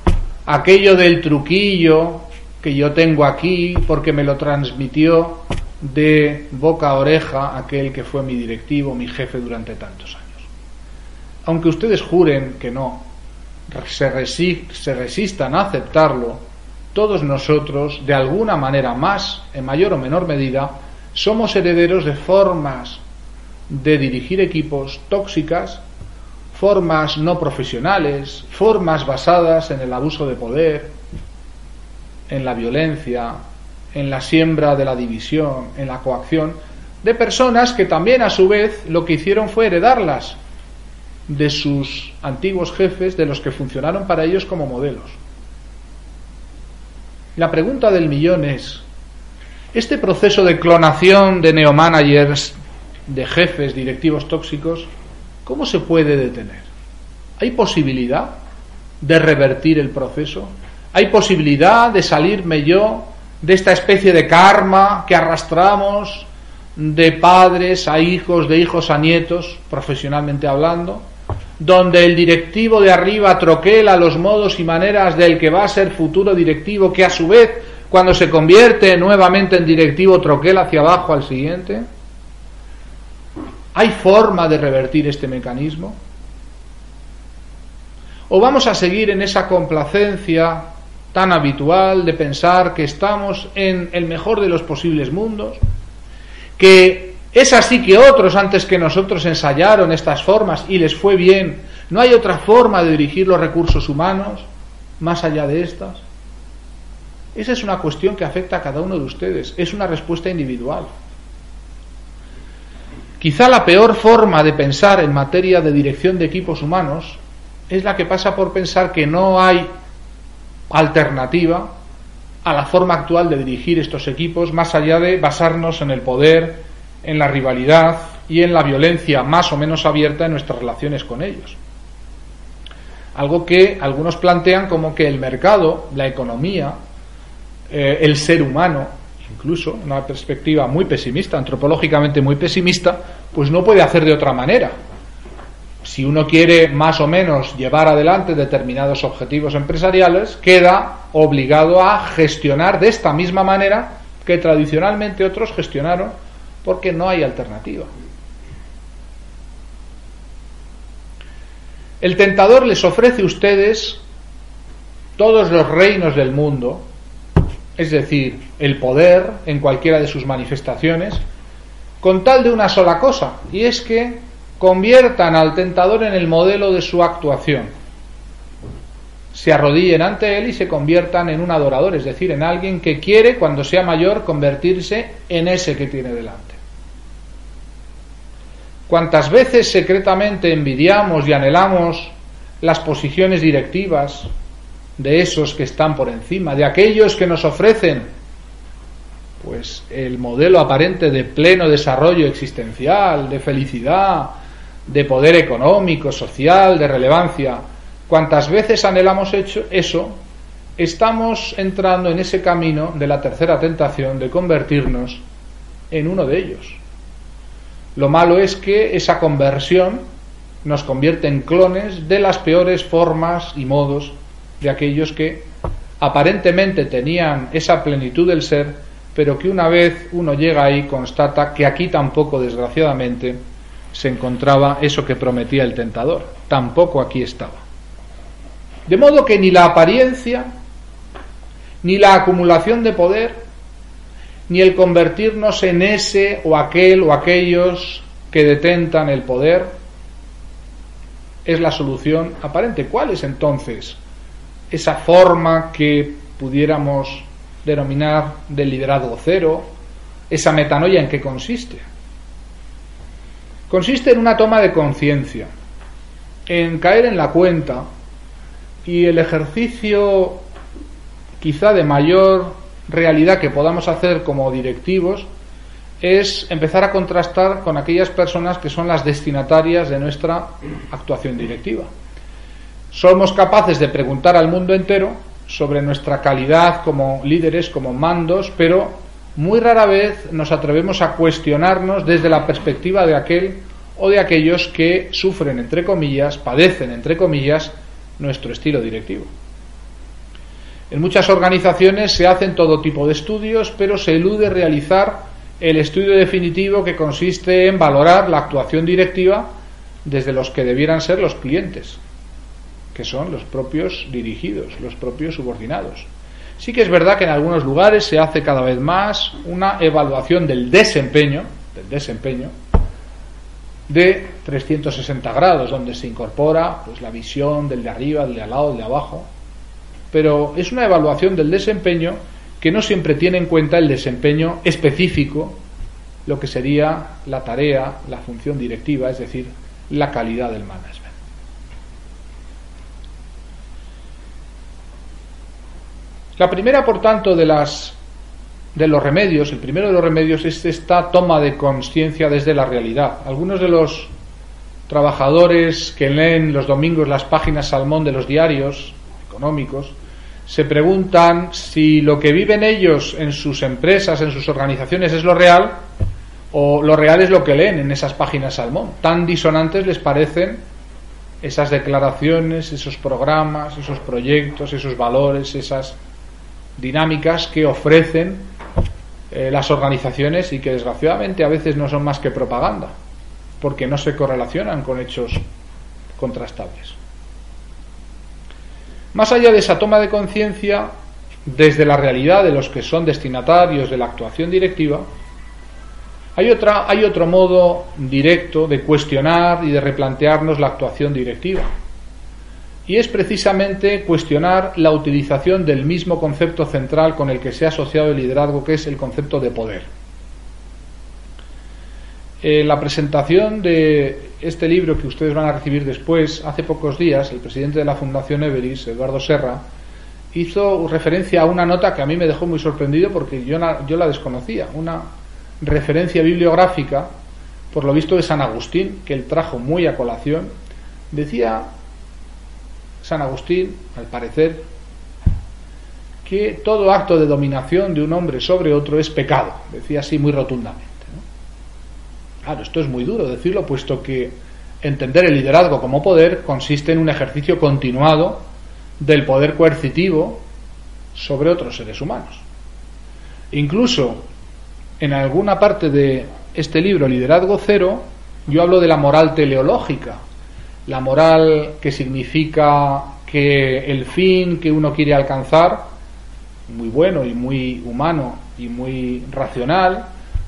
aquello del truquillo que yo tengo aquí porque me lo transmitió de boca a oreja aquel que fue mi directivo, mi jefe durante tantos años. Aunque ustedes juren que no, se, se resistan a aceptarlo, todos nosotros, de alguna manera más, en mayor o menor medida, somos herederos de formas de dirigir equipos tóxicas, formas no profesionales, formas basadas en el abuso de poder, en la violencia, en la siembra de la división, en la coacción, de personas que también a su vez lo que hicieron fue heredarlas de sus antiguos jefes, de los que funcionaron para ellos como modelos. La pregunta del millón es, ¿este proceso de clonación de neomanagers, de jefes, directivos tóxicos, cómo se puede detener? ¿Hay posibilidad de revertir el proceso? ¿Hay posibilidad de salirme yo de esta especie de karma que arrastramos de padres a hijos, de hijos a nietos, profesionalmente hablando? donde el directivo de arriba troquela los modos y maneras del que va a ser futuro directivo, que a su vez, cuando se convierte nuevamente en directivo, troquela hacia abajo al siguiente? ¿Hay forma de revertir este mecanismo? ¿O vamos a seguir en esa complacencia tan habitual de pensar que estamos en el mejor de los posibles mundos? Que es así que otros antes que nosotros ensayaron estas formas y les fue bien. ¿No hay otra forma de dirigir los recursos humanos más allá de estas? Esa es una cuestión que afecta a cada uno de ustedes. Es una respuesta individual. Quizá la peor forma de pensar en materia de dirección de equipos humanos es la que pasa por pensar que no hay alternativa a la forma actual de dirigir estos equipos más allá de basarnos en el poder, en la rivalidad y en la violencia más o menos abierta en nuestras relaciones con ellos. Algo que algunos plantean como que el mercado, la economía, eh, el ser humano, incluso una perspectiva muy pesimista, antropológicamente muy pesimista, pues no puede hacer de otra manera. Si uno quiere más o menos llevar adelante determinados objetivos empresariales, queda obligado a gestionar de esta misma manera que tradicionalmente otros gestionaron porque no hay alternativa. El tentador les ofrece a ustedes todos los reinos del mundo, es decir, el poder en cualquiera de sus manifestaciones, con tal de una sola cosa, y es que conviertan al tentador en el modelo de su actuación. Se arrodillen ante él y se conviertan en un adorador, es decir, en alguien que quiere, cuando sea mayor, convertirse en ese que tiene delante. Cuántas veces secretamente envidiamos y anhelamos las posiciones directivas de esos que están por encima, de aquellos que nos ofrecen pues el modelo aparente de pleno desarrollo existencial, de felicidad, de poder económico, social, de relevancia. Cuántas veces anhelamos hecho eso, estamos entrando en ese camino de la tercera tentación de convertirnos en uno de ellos. Lo malo es que esa conversión nos convierte en clones de las peores formas y modos de aquellos que aparentemente tenían esa plenitud del ser, pero que una vez uno llega ahí constata que aquí tampoco, desgraciadamente, se encontraba eso que prometía el tentador. Tampoco aquí estaba. De modo que ni la apariencia, ni la acumulación de poder, ni el convertirnos en ese o aquel o aquellos que detentan el poder es la solución aparente. ¿Cuál es entonces esa forma que pudiéramos denominar de liderazgo cero? ¿Esa metanoia en qué consiste? Consiste en una toma de conciencia, en caer en la cuenta y el ejercicio quizá de mayor realidad que podamos hacer como directivos es empezar a contrastar con aquellas personas que son las destinatarias de nuestra actuación directiva. Somos capaces de preguntar al mundo entero sobre nuestra calidad como líderes, como mandos, pero muy rara vez nos atrevemos a cuestionarnos desde la perspectiva de aquel o de aquellos que sufren, entre comillas, padecen, entre comillas, nuestro estilo directivo. En muchas organizaciones se hacen todo tipo de estudios, pero se elude realizar el estudio definitivo que consiste en valorar la actuación directiva desde los que debieran ser los clientes, que son los propios dirigidos, los propios subordinados. Sí que es verdad que en algunos lugares se hace cada vez más una evaluación del desempeño, del desempeño, de 360 grados, donde se incorpora pues, la visión del de arriba, del de al lado, del de abajo, pero es una evaluación del desempeño que no siempre tiene en cuenta el desempeño específico, lo que sería la tarea, la función directiva, es decir, la calidad del management. La primera, por tanto, de las de los remedios, el primero de los remedios es esta toma de conciencia desde la realidad. Algunos de los trabajadores que leen los domingos las páginas salmón de los diarios económicos se preguntan si lo que viven ellos en sus empresas, en sus organizaciones es lo real o lo real es lo que leen en esas páginas salmón. Tan disonantes les parecen esas declaraciones, esos programas, esos proyectos, esos valores, esas dinámicas que ofrecen eh, las organizaciones y que desgraciadamente a veces no son más que propaganda, porque no se correlacionan con hechos contrastables. Más allá de esa toma de conciencia, desde la realidad de los que son destinatarios de la actuación directiva, hay, otra, hay otro modo directo de cuestionar y de replantearnos la actuación directiva. Y es precisamente cuestionar la utilización del mismo concepto central con el que se ha asociado el liderazgo, que es el concepto de poder. En la presentación de este libro que ustedes van a recibir después, hace pocos días, el presidente de la Fundación Everis, Eduardo Serra, hizo referencia a una nota que a mí me dejó muy sorprendido porque yo, yo la desconocía, una referencia bibliográfica, por lo visto de San Agustín, que él trajo muy a colación, decía San Agustín, al parecer, que todo acto de dominación de un hombre sobre otro es pecado, decía así muy rotundamente. Claro, esto es muy duro decirlo, puesto que entender el liderazgo como poder consiste en un ejercicio continuado del poder coercitivo sobre otros seres humanos. Incluso en alguna parte de este libro, Liderazgo Cero, yo hablo de la moral teleológica, la moral que significa que el fin que uno quiere alcanzar, muy bueno y muy humano y muy racional,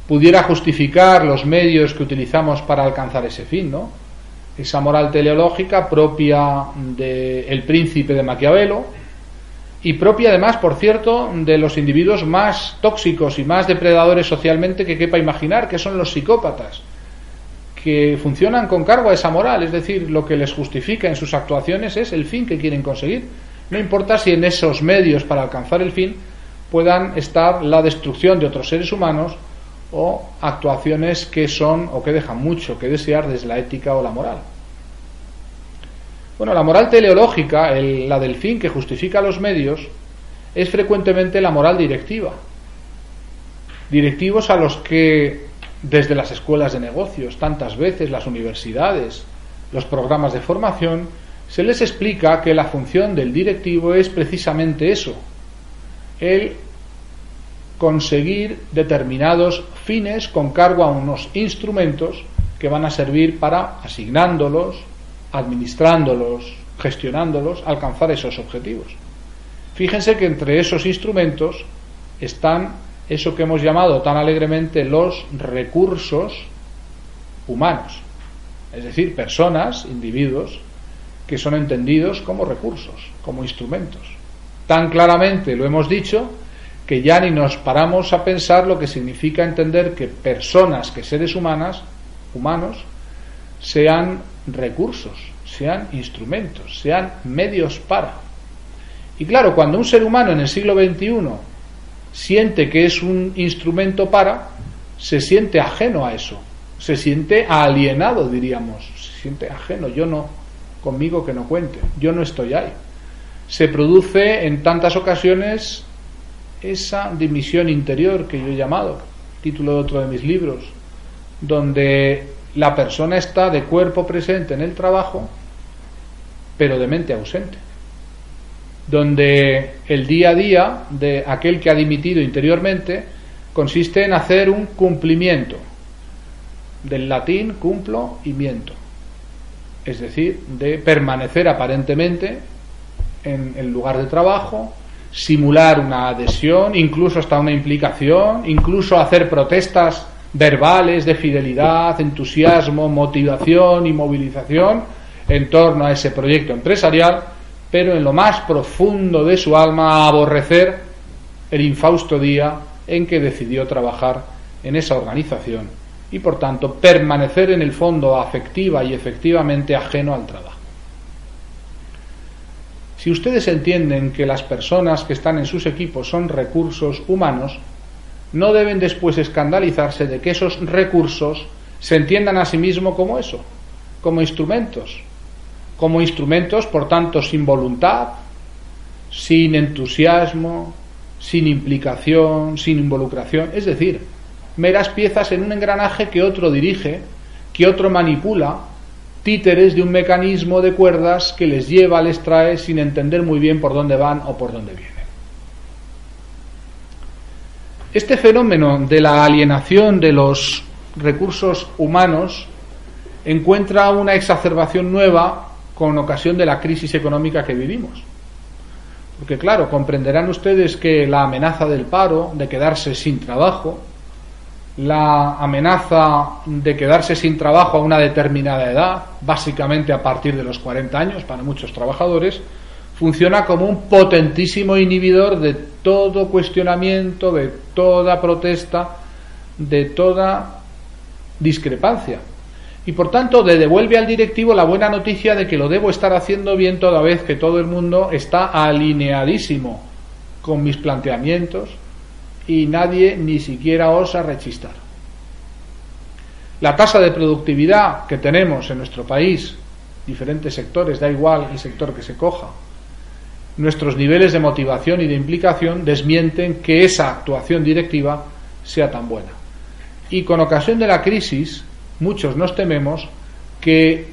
pudiera justificar los medios que utilizamos para alcanzar ese fin, ¿no? Esa moral teleológica propia del príncipe de Maquiavelo, y propia además, por cierto, de los individuos más tóxicos y más depredadores socialmente que quepa imaginar, que son los psicópatas, que funcionan con cargo a esa moral, es decir, lo que les justifica en sus actuaciones es el fin que quieren conseguir. No importa si en esos medios para alcanzar el fin puedan estar la destrucción de otros seres humanos o actuaciones que son o que dejan mucho que desear desde la ética o la moral. Bueno, la moral teleológica, la del fin que justifica los medios, es frecuentemente la moral directiva. Directivos a los que desde las escuelas de negocios, tantas veces las universidades, los programas de formación, se les explica que la función del directivo es precisamente eso, el conseguir determinados fines con cargo a unos instrumentos que van a servir para, asignándolos, administrándolos, gestionándolos, alcanzar esos objetivos. Fíjense que entre esos instrumentos están eso que hemos llamado tan alegremente los recursos humanos, es decir, personas, individuos, que son entendidos como recursos, como instrumentos. Tan claramente lo hemos dicho que ya ni nos paramos a pensar lo que significa entender que personas, que seres humanas, humanos, sean recursos, sean instrumentos, sean medios para. Y claro, cuando un ser humano en el siglo XXI siente que es un instrumento para, se siente ajeno a eso, se siente alienado, diríamos, se siente ajeno, yo no, conmigo que no cuente, yo no estoy ahí. Se produce en tantas ocasiones esa dimisión interior que yo he llamado, título de otro de mis libros, donde la persona está de cuerpo presente en el trabajo, pero de mente ausente. Donde el día a día de aquel que ha dimitido interiormente consiste en hacer un cumplimiento. Del latín cumplo y miento. Es decir, de permanecer aparentemente en el lugar de trabajo, simular una adhesión, incluso hasta una implicación, incluso hacer protestas verbales de fidelidad, entusiasmo, motivación y movilización en torno a ese proyecto empresarial, pero en lo más profundo de su alma aborrecer el infausto día en que decidió trabajar en esa organización y por tanto permanecer en el fondo afectiva y efectivamente ajeno al trabajo. Si ustedes entienden que las personas que están en sus equipos son recursos humanos, no deben después escandalizarse de que esos recursos se entiendan a sí mismos como eso, como instrumentos, como instrumentos, por tanto, sin voluntad, sin entusiasmo, sin implicación, sin involucración, es decir, meras piezas en un engranaje que otro dirige, que otro manipula, títeres de un mecanismo de cuerdas que les lleva, les trae sin entender muy bien por dónde van o por dónde vienen. Este fenómeno de la alienación de los recursos humanos encuentra una exacerbación nueva con ocasión de la crisis económica que vivimos. Porque claro, comprenderán ustedes que la amenaza del paro, de quedarse sin trabajo, la amenaza de quedarse sin trabajo a una determinada edad, básicamente a partir de los 40 años para muchos trabajadores, funciona como un potentísimo inhibidor de todo cuestionamiento, de toda protesta, de toda discrepancia. Y por tanto, le devuelve al directivo la buena noticia de que lo debo estar haciendo bien toda vez que todo el mundo está alineadísimo con mis planteamientos, y nadie ni siquiera osa rechistar. La tasa de productividad que tenemos en nuestro país, diferentes sectores, da igual el sector que se coja, nuestros niveles de motivación y de implicación desmienten que esa actuación directiva sea tan buena. Y con ocasión de la crisis, muchos nos tememos que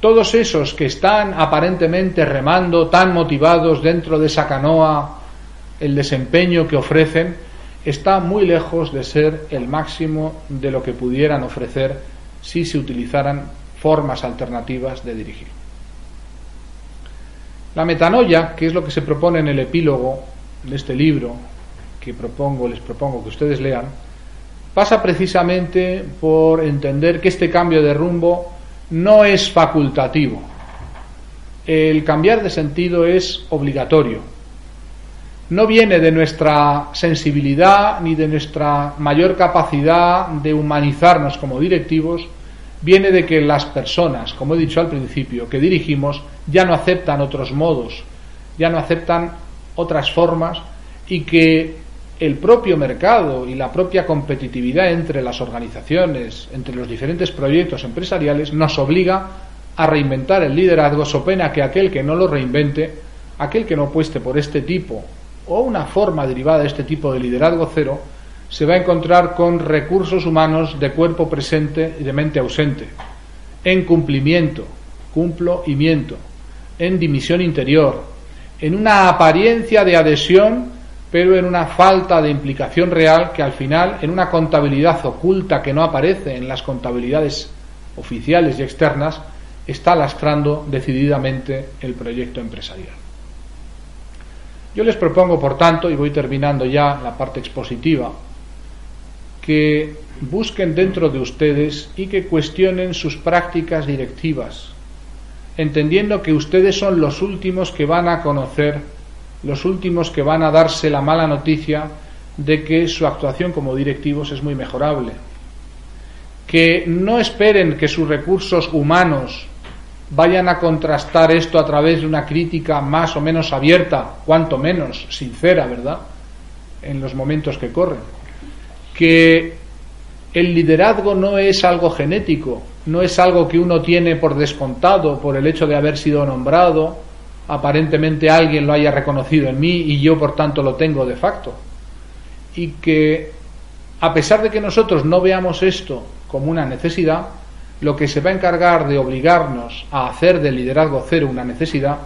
todos esos que están aparentemente remando tan motivados dentro de esa canoa, el desempeño que ofrecen, está muy lejos de ser el máximo de lo que pudieran ofrecer si se utilizaran formas alternativas de dirigir. La metanoia, que es lo que se propone en el epílogo de este libro, que propongo, les propongo que ustedes lean, pasa precisamente por entender que este cambio de rumbo no es facultativo. El cambiar de sentido es obligatorio no viene de nuestra sensibilidad ni de nuestra mayor capacidad de humanizarnos como directivos, viene de que las personas, como he dicho al principio, que dirigimos, ya no aceptan otros modos, ya no aceptan otras formas y que el propio mercado y la propia competitividad entre las organizaciones, entre los diferentes proyectos empresariales, nos obliga a reinventar el liderazgo, so pena que aquel que no lo reinvente, aquel que no apueste por este tipo o una forma derivada de este tipo de liderazgo cero, se va a encontrar con recursos humanos de cuerpo presente y de mente ausente, en cumplimiento, cumplo y miento, en dimisión interior, en una apariencia de adhesión, pero en una falta de implicación real que al final, en una contabilidad oculta que no aparece en las contabilidades oficiales y externas, está lastrando decididamente el proyecto empresarial. Yo les propongo, por tanto, y voy terminando ya la parte expositiva, que busquen dentro de ustedes y que cuestionen sus prácticas directivas, entendiendo que ustedes son los últimos que van a conocer, los últimos que van a darse la mala noticia de que su actuación como directivos es muy mejorable. Que no esperen que sus recursos humanos vayan a contrastar esto a través de una crítica más o menos abierta, cuanto menos sincera, ¿verdad? En los momentos que corren. Que el liderazgo no es algo genético, no es algo que uno tiene por descontado por el hecho de haber sido nombrado, aparentemente alguien lo haya reconocido en mí y yo por tanto lo tengo de facto. Y que a pesar de que nosotros no veamos esto como una necesidad, lo que se va a encargar de obligarnos a hacer del liderazgo cero una necesidad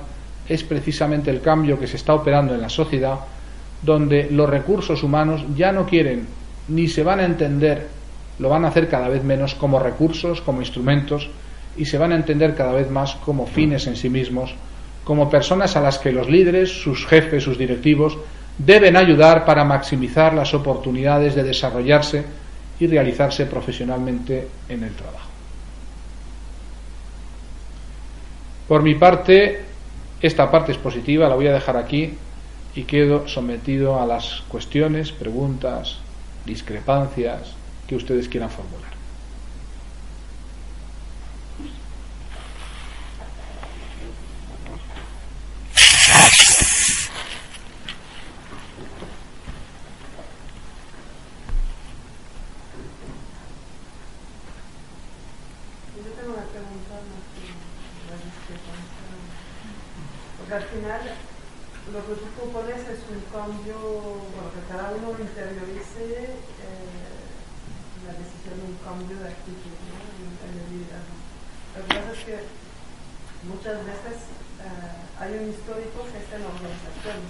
es precisamente el cambio que se está operando en la sociedad, donde los recursos humanos ya no quieren ni se van a entender, lo van a hacer cada vez menos como recursos, como instrumentos, y se van a entender cada vez más como fines en sí mismos, como personas a las que los líderes, sus jefes, sus directivos, deben ayudar para maximizar las oportunidades de desarrollarse y realizarse profesionalmente en el trabajo. Por mi parte, esta parte expositiva la voy a dejar aquí y quedo sometido a las cuestiones, preguntas, discrepancias que ustedes quieran formular. Porque al final lo que tú propones es un cambio, bueno, que cada uno interiorice eh, la decisión de un cambio de actitud ¿no? en, en, el liderazgo. Lo que pasa es que muchas veces eh, hay un histórico que es en la organización.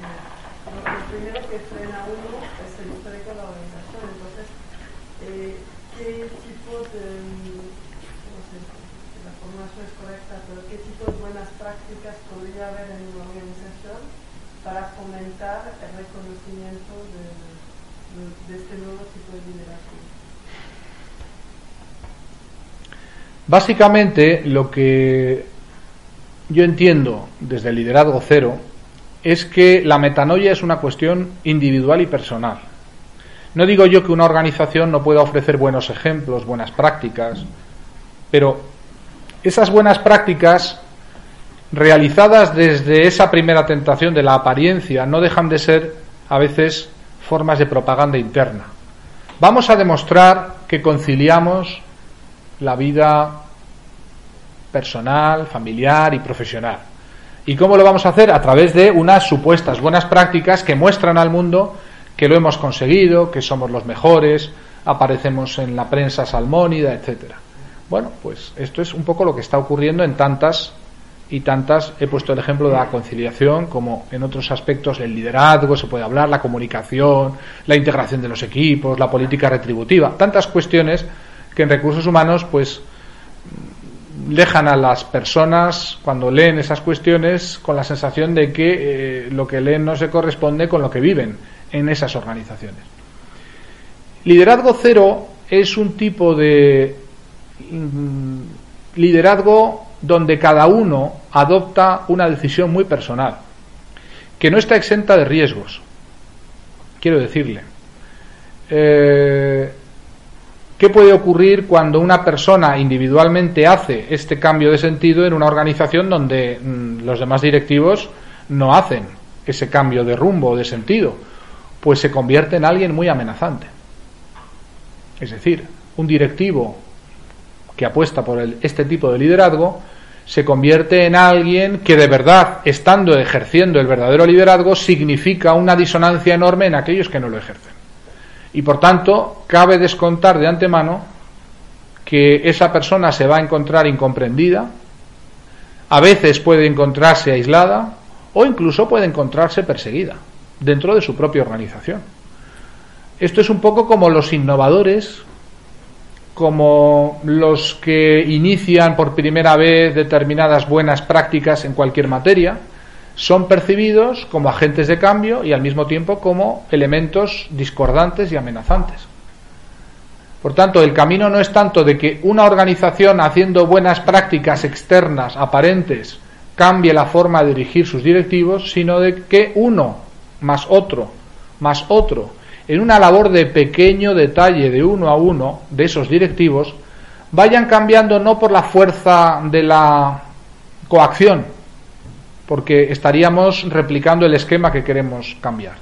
Eh, lo, lo, primero que frena a uno es el histórico de la organización. Entonces, eh, ¿qué tipo de, no sé, la formulación es correcta, pero qué tipo de buenas prácticas podría haber en una organización para fomentar el reconocimiento de, de, de este nuevo tipo de liderazgo? Básicamente, lo que yo entiendo desde el liderazgo cero es que la metanoia es una cuestión individual y personal. No digo yo que una organización no pueda ofrecer buenos ejemplos, buenas prácticas, pero esas buenas prácticas realizadas desde esa primera tentación de la apariencia no dejan de ser a veces formas de propaganda interna. Vamos a demostrar que conciliamos la vida personal, familiar y profesional. ¿Y cómo lo vamos a hacer? A través de unas supuestas buenas prácticas que muestran al mundo que lo hemos conseguido, que somos los mejores, aparecemos en la prensa salmónida, etcétera. Bueno, pues esto es un poco lo que está ocurriendo en tantas y tantas. He puesto el ejemplo de la conciliación, como en otros aspectos el liderazgo, se puede hablar, la comunicación, la integración de los equipos, la política retributiva, tantas cuestiones que en recursos humanos, pues dejan a las personas cuando leen esas cuestiones con la sensación de que eh, lo que leen no se corresponde con lo que viven en esas organizaciones. Liderazgo cero es un tipo de mm, liderazgo donde cada uno adopta una decisión muy personal, que no está exenta de riesgos. Quiero decirle, eh, ¿Qué puede ocurrir cuando una persona individualmente hace este cambio de sentido en una organización donde mm, los demás directivos no hacen ese cambio de rumbo o de sentido? Pues se convierte en alguien muy amenazante. Es decir, un directivo que apuesta por este tipo de liderazgo se convierte en alguien que de verdad, estando ejerciendo el verdadero liderazgo, significa una disonancia enorme en aquellos que no lo ejercen y por tanto cabe descontar de antemano que esa persona se va a encontrar incomprendida, a veces puede encontrarse aislada o incluso puede encontrarse perseguida dentro de su propia organización. Esto es un poco como los innovadores, como los que inician por primera vez determinadas buenas prácticas en cualquier materia, son percibidos como agentes de cambio y al mismo tiempo como elementos discordantes y amenazantes. Por tanto, el camino no es tanto de que una organización haciendo buenas prácticas externas aparentes cambie la forma de dirigir sus directivos, sino de que uno más otro más otro en una labor de pequeño detalle de uno a uno de esos directivos vayan cambiando no por la fuerza de la coacción, porque estaríamos replicando el esquema que queremos cambiar,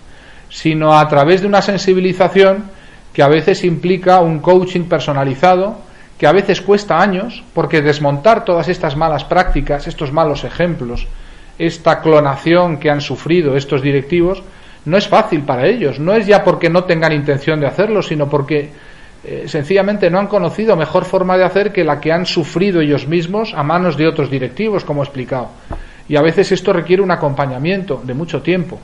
sino a través de una sensibilización que a veces implica un coaching personalizado, que a veces cuesta años, porque desmontar todas estas malas prácticas, estos malos ejemplos, esta clonación que han sufrido estos directivos, no es fácil para ellos. No es ya porque no tengan intención de hacerlo, sino porque eh, sencillamente no han conocido mejor forma de hacer que la que han sufrido ellos mismos a manos de otros directivos, como he explicado. Y a veces esto requiere un acompañamiento de mucho tiempo.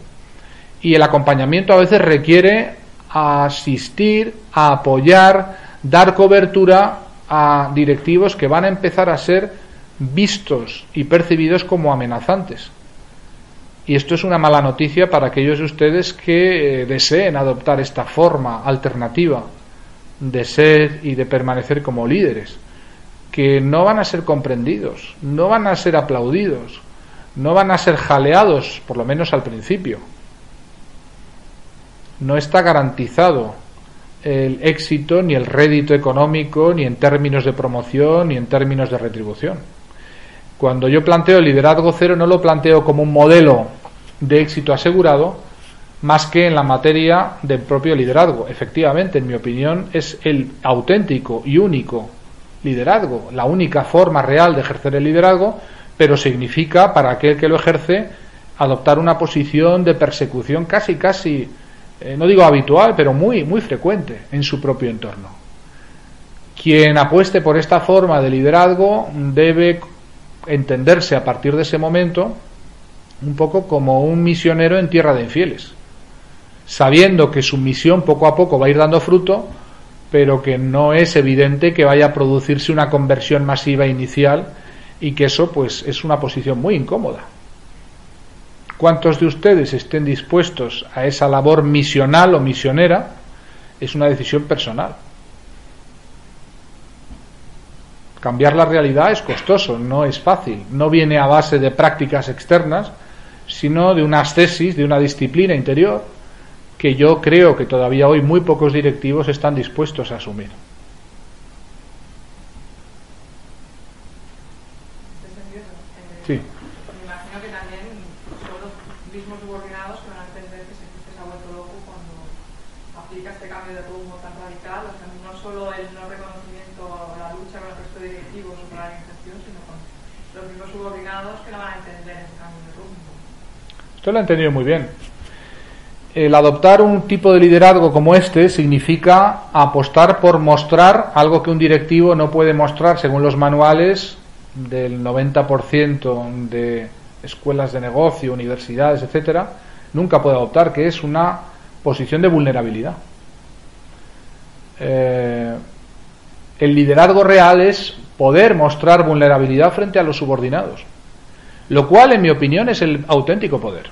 Y el acompañamiento a veces requiere asistir, a apoyar, dar cobertura a directivos que van a empezar a ser vistos y percibidos como amenazantes. Y esto es una mala noticia para aquellos de ustedes que eh, deseen adoptar esta forma alternativa de ser y de permanecer como líderes, que no van a ser comprendidos, no van a ser aplaudidos, no van a ser jaleados, por lo menos al principio. No está garantizado el éxito ni el rédito económico, ni en términos de promoción, ni en términos de retribución. Cuando yo planteo el liderazgo cero, no lo planteo como un modelo de éxito asegurado, más que en la materia del propio liderazgo. Efectivamente, en mi opinión, es el auténtico y único liderazgo, la única forma real de ejercer el liderazgo, pero significa para aquel que lo ejerce adoptar una posición de persecución casi casi eh, no digo habitual, pero muy muy frecuente en su propio entorno. Quien apueste por esta forma de liderazgo debe entenderse a partir de ese momento un poco como un misionero en tierra de infieles, sabiendo que su misión poco a poco va a ir dando fruto, pero que no es evidente que vaya a producirse una conversión masiva inicial y que eso pues es una posición muy incómoda. ¿Cuántos de ustedes estén dispuestos a esa labor misional o misionera? Es una decisión personal. Cambiar la realidad es costoso, no es fácil, no viene a base de prácticas externas, sino de una tesis, de una disciplina interior que yo creo que todavía hoy muy pocos directivos están dispuestos a asumir. Sí. Me imagino que también son los mismos subordinados que van a entender que se, se ha vuelto loco cuando aplica este cambio de rumbo tan radical, o sea, no solo el no reconocimiento o la lucha con el resto de directivos o con la organización, sino con los mismos subordinados que no van a entender ese cambio de rumbo. Esto lo he entendido muy bien el adoptar un tipo de liderazgo como este significa apostar por mostrar algo que un directivo no puede mostrar según los manuales del 90% de escuelas de negocio, universidades, etcétera, nunca puede adoptar, que es una posición de vulnerabilidad. Eh, el liderazgo real es poder mostrar vulnerabilidad frente a los subordinados, lo cual, en mi opinión, es el auténtico poder.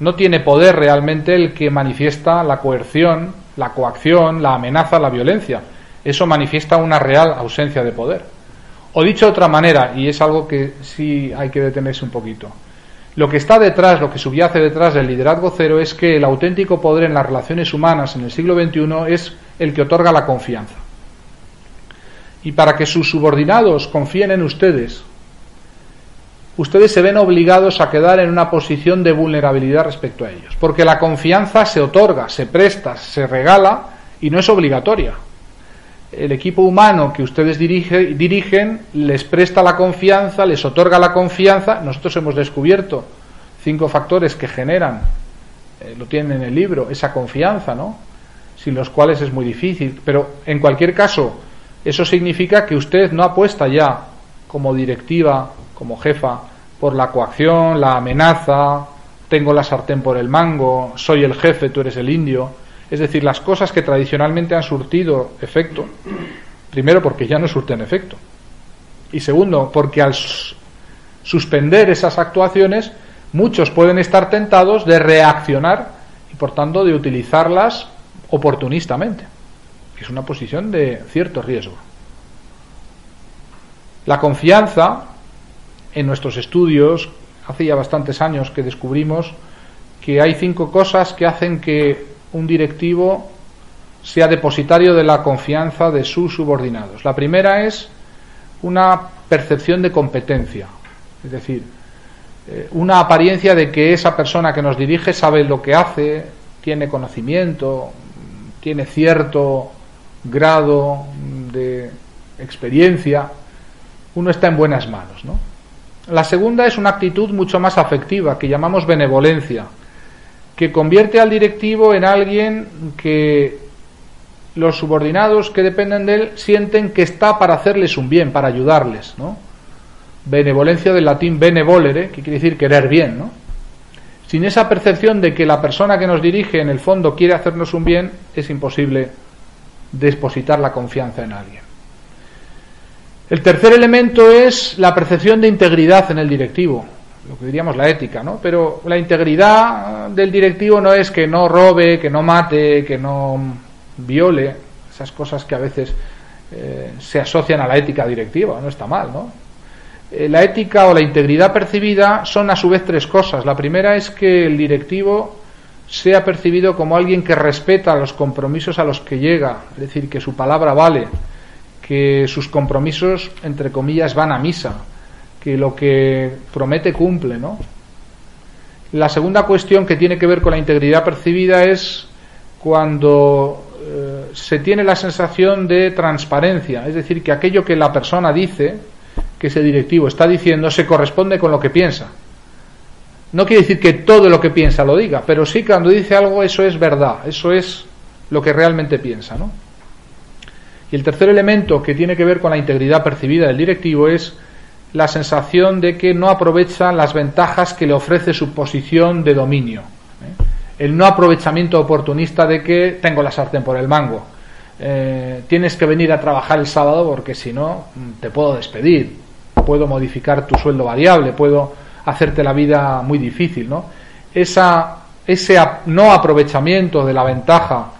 No tiene poder realmente el que manifiesta la coerción, la coacción, la amenaza, la violencia. Eso manifiesta una real ausencia de poder. O dicho de otra manera, y es algo que sí hay que detenerse un poquito, lo que está detrás, lo que subyace detrás del liderazgo cero es que el auténtico poder en las relaciones humanas en el siglo XXI es el que otorga la confianza. Y para que sus subordinados confíen en ustedes, ustedes se ven obligados a quedar en una posición de vulnerabilidad respecto a ellos, porque la confianza se otorga, se presta, se regala y no es obligatoria. El equipo humano que ustedes dirigen les presta la confianza, les otorga la confianza. Nosotros hemos descubierto cinco factores que generan, eh, lo tienen en el libro, esa confianza, ¿no? Sin los cuales es muy difícil. Pero en cualquier caso, eso significa que usted no apuesta ya como directiva como jefa por la coacción, la amenaza, tengo la sartén por el mango, soy el jefe, tú eres el indio. Es decir, las cosas que tradicionalmente han surtido efecto, primero porque ya no surten efecto. Y segundo, porque al suspender esas actuaciones, muchos pueden estar tentados de reaccionar y por tanto de utilizarlas oportunistamente. Es una posición de cierto riesgo. La confianza en nuestros estudios, hace ya bastantes años que descubrimos que hay cinco cosas que hacen que un directivo sea depositario de la confianza de sus subordinados. La primera es una percepción de competencia, es decir, eh, una apariencia de que esa persona que nos dirige sabe lo que hace, tiene conocimiento, tiene cierto grado de experiencia, uno está en buenas manos, ¿no? La segunda es una actitud mucho más afectiva, que llamamos benevolencia, que convierte al directivo en alguien que los subordinados que dependen de él sienten que está para hacerles un bien, para ayudarles, ¿no? Benevolencia del latín benevolere, que quiere decir querer bien, ¿no? Sin esa percepción de que la persona que nos dirige en el fondo quiere hacernos un bien, es imposible depositar la confianza en alguien. El tercer elemento es la percepción de integridad en el directivo, lo que diríamos la ética, ¿no? Pero la integridad del directivo no es que no robe, que no mate, que no viole, esas cosas que a veces eh, se asocian a la ética directiva, no está mal, ¿no? Eh, la ética o la integridad percibida son a su vez tres cosas. La primera es que el directivo sea percibido como alguien que respeta los compromisos a los que llega, es decir, que su palabra vale que sus compromisos, entre comillas, van a misa, que lo que promete cumple, ¿no? La segunda cuestión que tiene que ver con la integridad percibida es cuando eh, se tiene la sensación de transparencia, es decir, que aquello que la persona dice, que ese directivo está diciendo, se corresponde con lo que piensa. No quiere decir que todo lo que piensa lo diga, pero sí cuando dice algo eso es verdad, eso es lo que realmente piensa, ¿no? Y el tercer elemento que tiene que ver con la integridad percibida del directivo es la sensación de que no aprovecha las ventajas que le ofrece su posición de dominio. ¿eh? El no aprovechamiento oportunista de que tengo la sartén por el mango. Eh, tienes que venir a trabajar el sábado porque si no mm, te puedo despedir, puedo modificar tu sueldo variable, puedo hacerte la vida muy difícil. ¿no? Esa, ese no aprovechamiento de la ventaja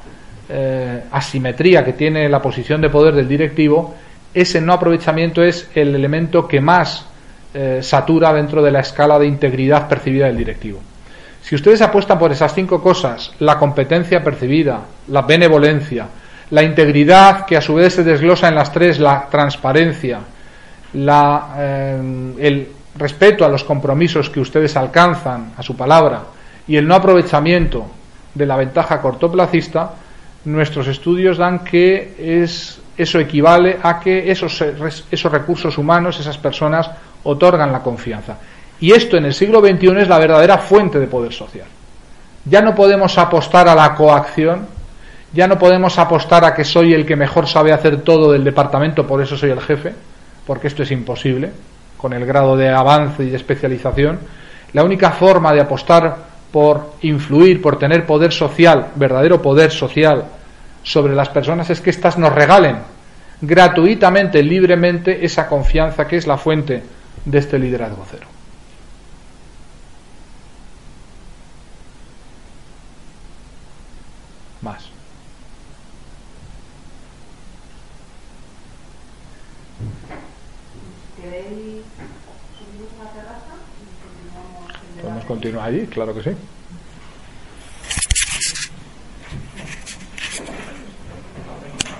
eh, asimetría que tiene la posición de poder del directivo, ese no aprovechamiento es el elemento que más eh, satura dentro de la escala de integridad percibida del directivo. Si ustedes apuestan por esas cinco cosas, la competencia percibida, la benevolencia, la integridad que a su vez se desglosa en las tres, la transparencia, eh, el respeto a los compromisos que ustedes alcanzan, a su palabra, y el no aprovechamiento de la ventaja cortoplacista, nuestros estudios dan que es, eso equivale a que esos, esos recursos humanos, esas personas, otorgan la confianza. Y esto en el siglo XXI es la verdadera fuente de poder social. Ya no podemos apostar a la coacción, ya no podemos apostar a que soy el que mejor sabe hacer todo del departamento, por eso soy el jefe, porque esto es imposible, con el grado de avance y de especialización. La única forma de apostar por influir, por tener poder social, verdadero poder social sobre las personas, es que éstas nos regalen gratuitamente, libremente, esa confianza que es la fuente de este liderazgo cero. Más. ¿Podemos continuar allí? Claro que sí.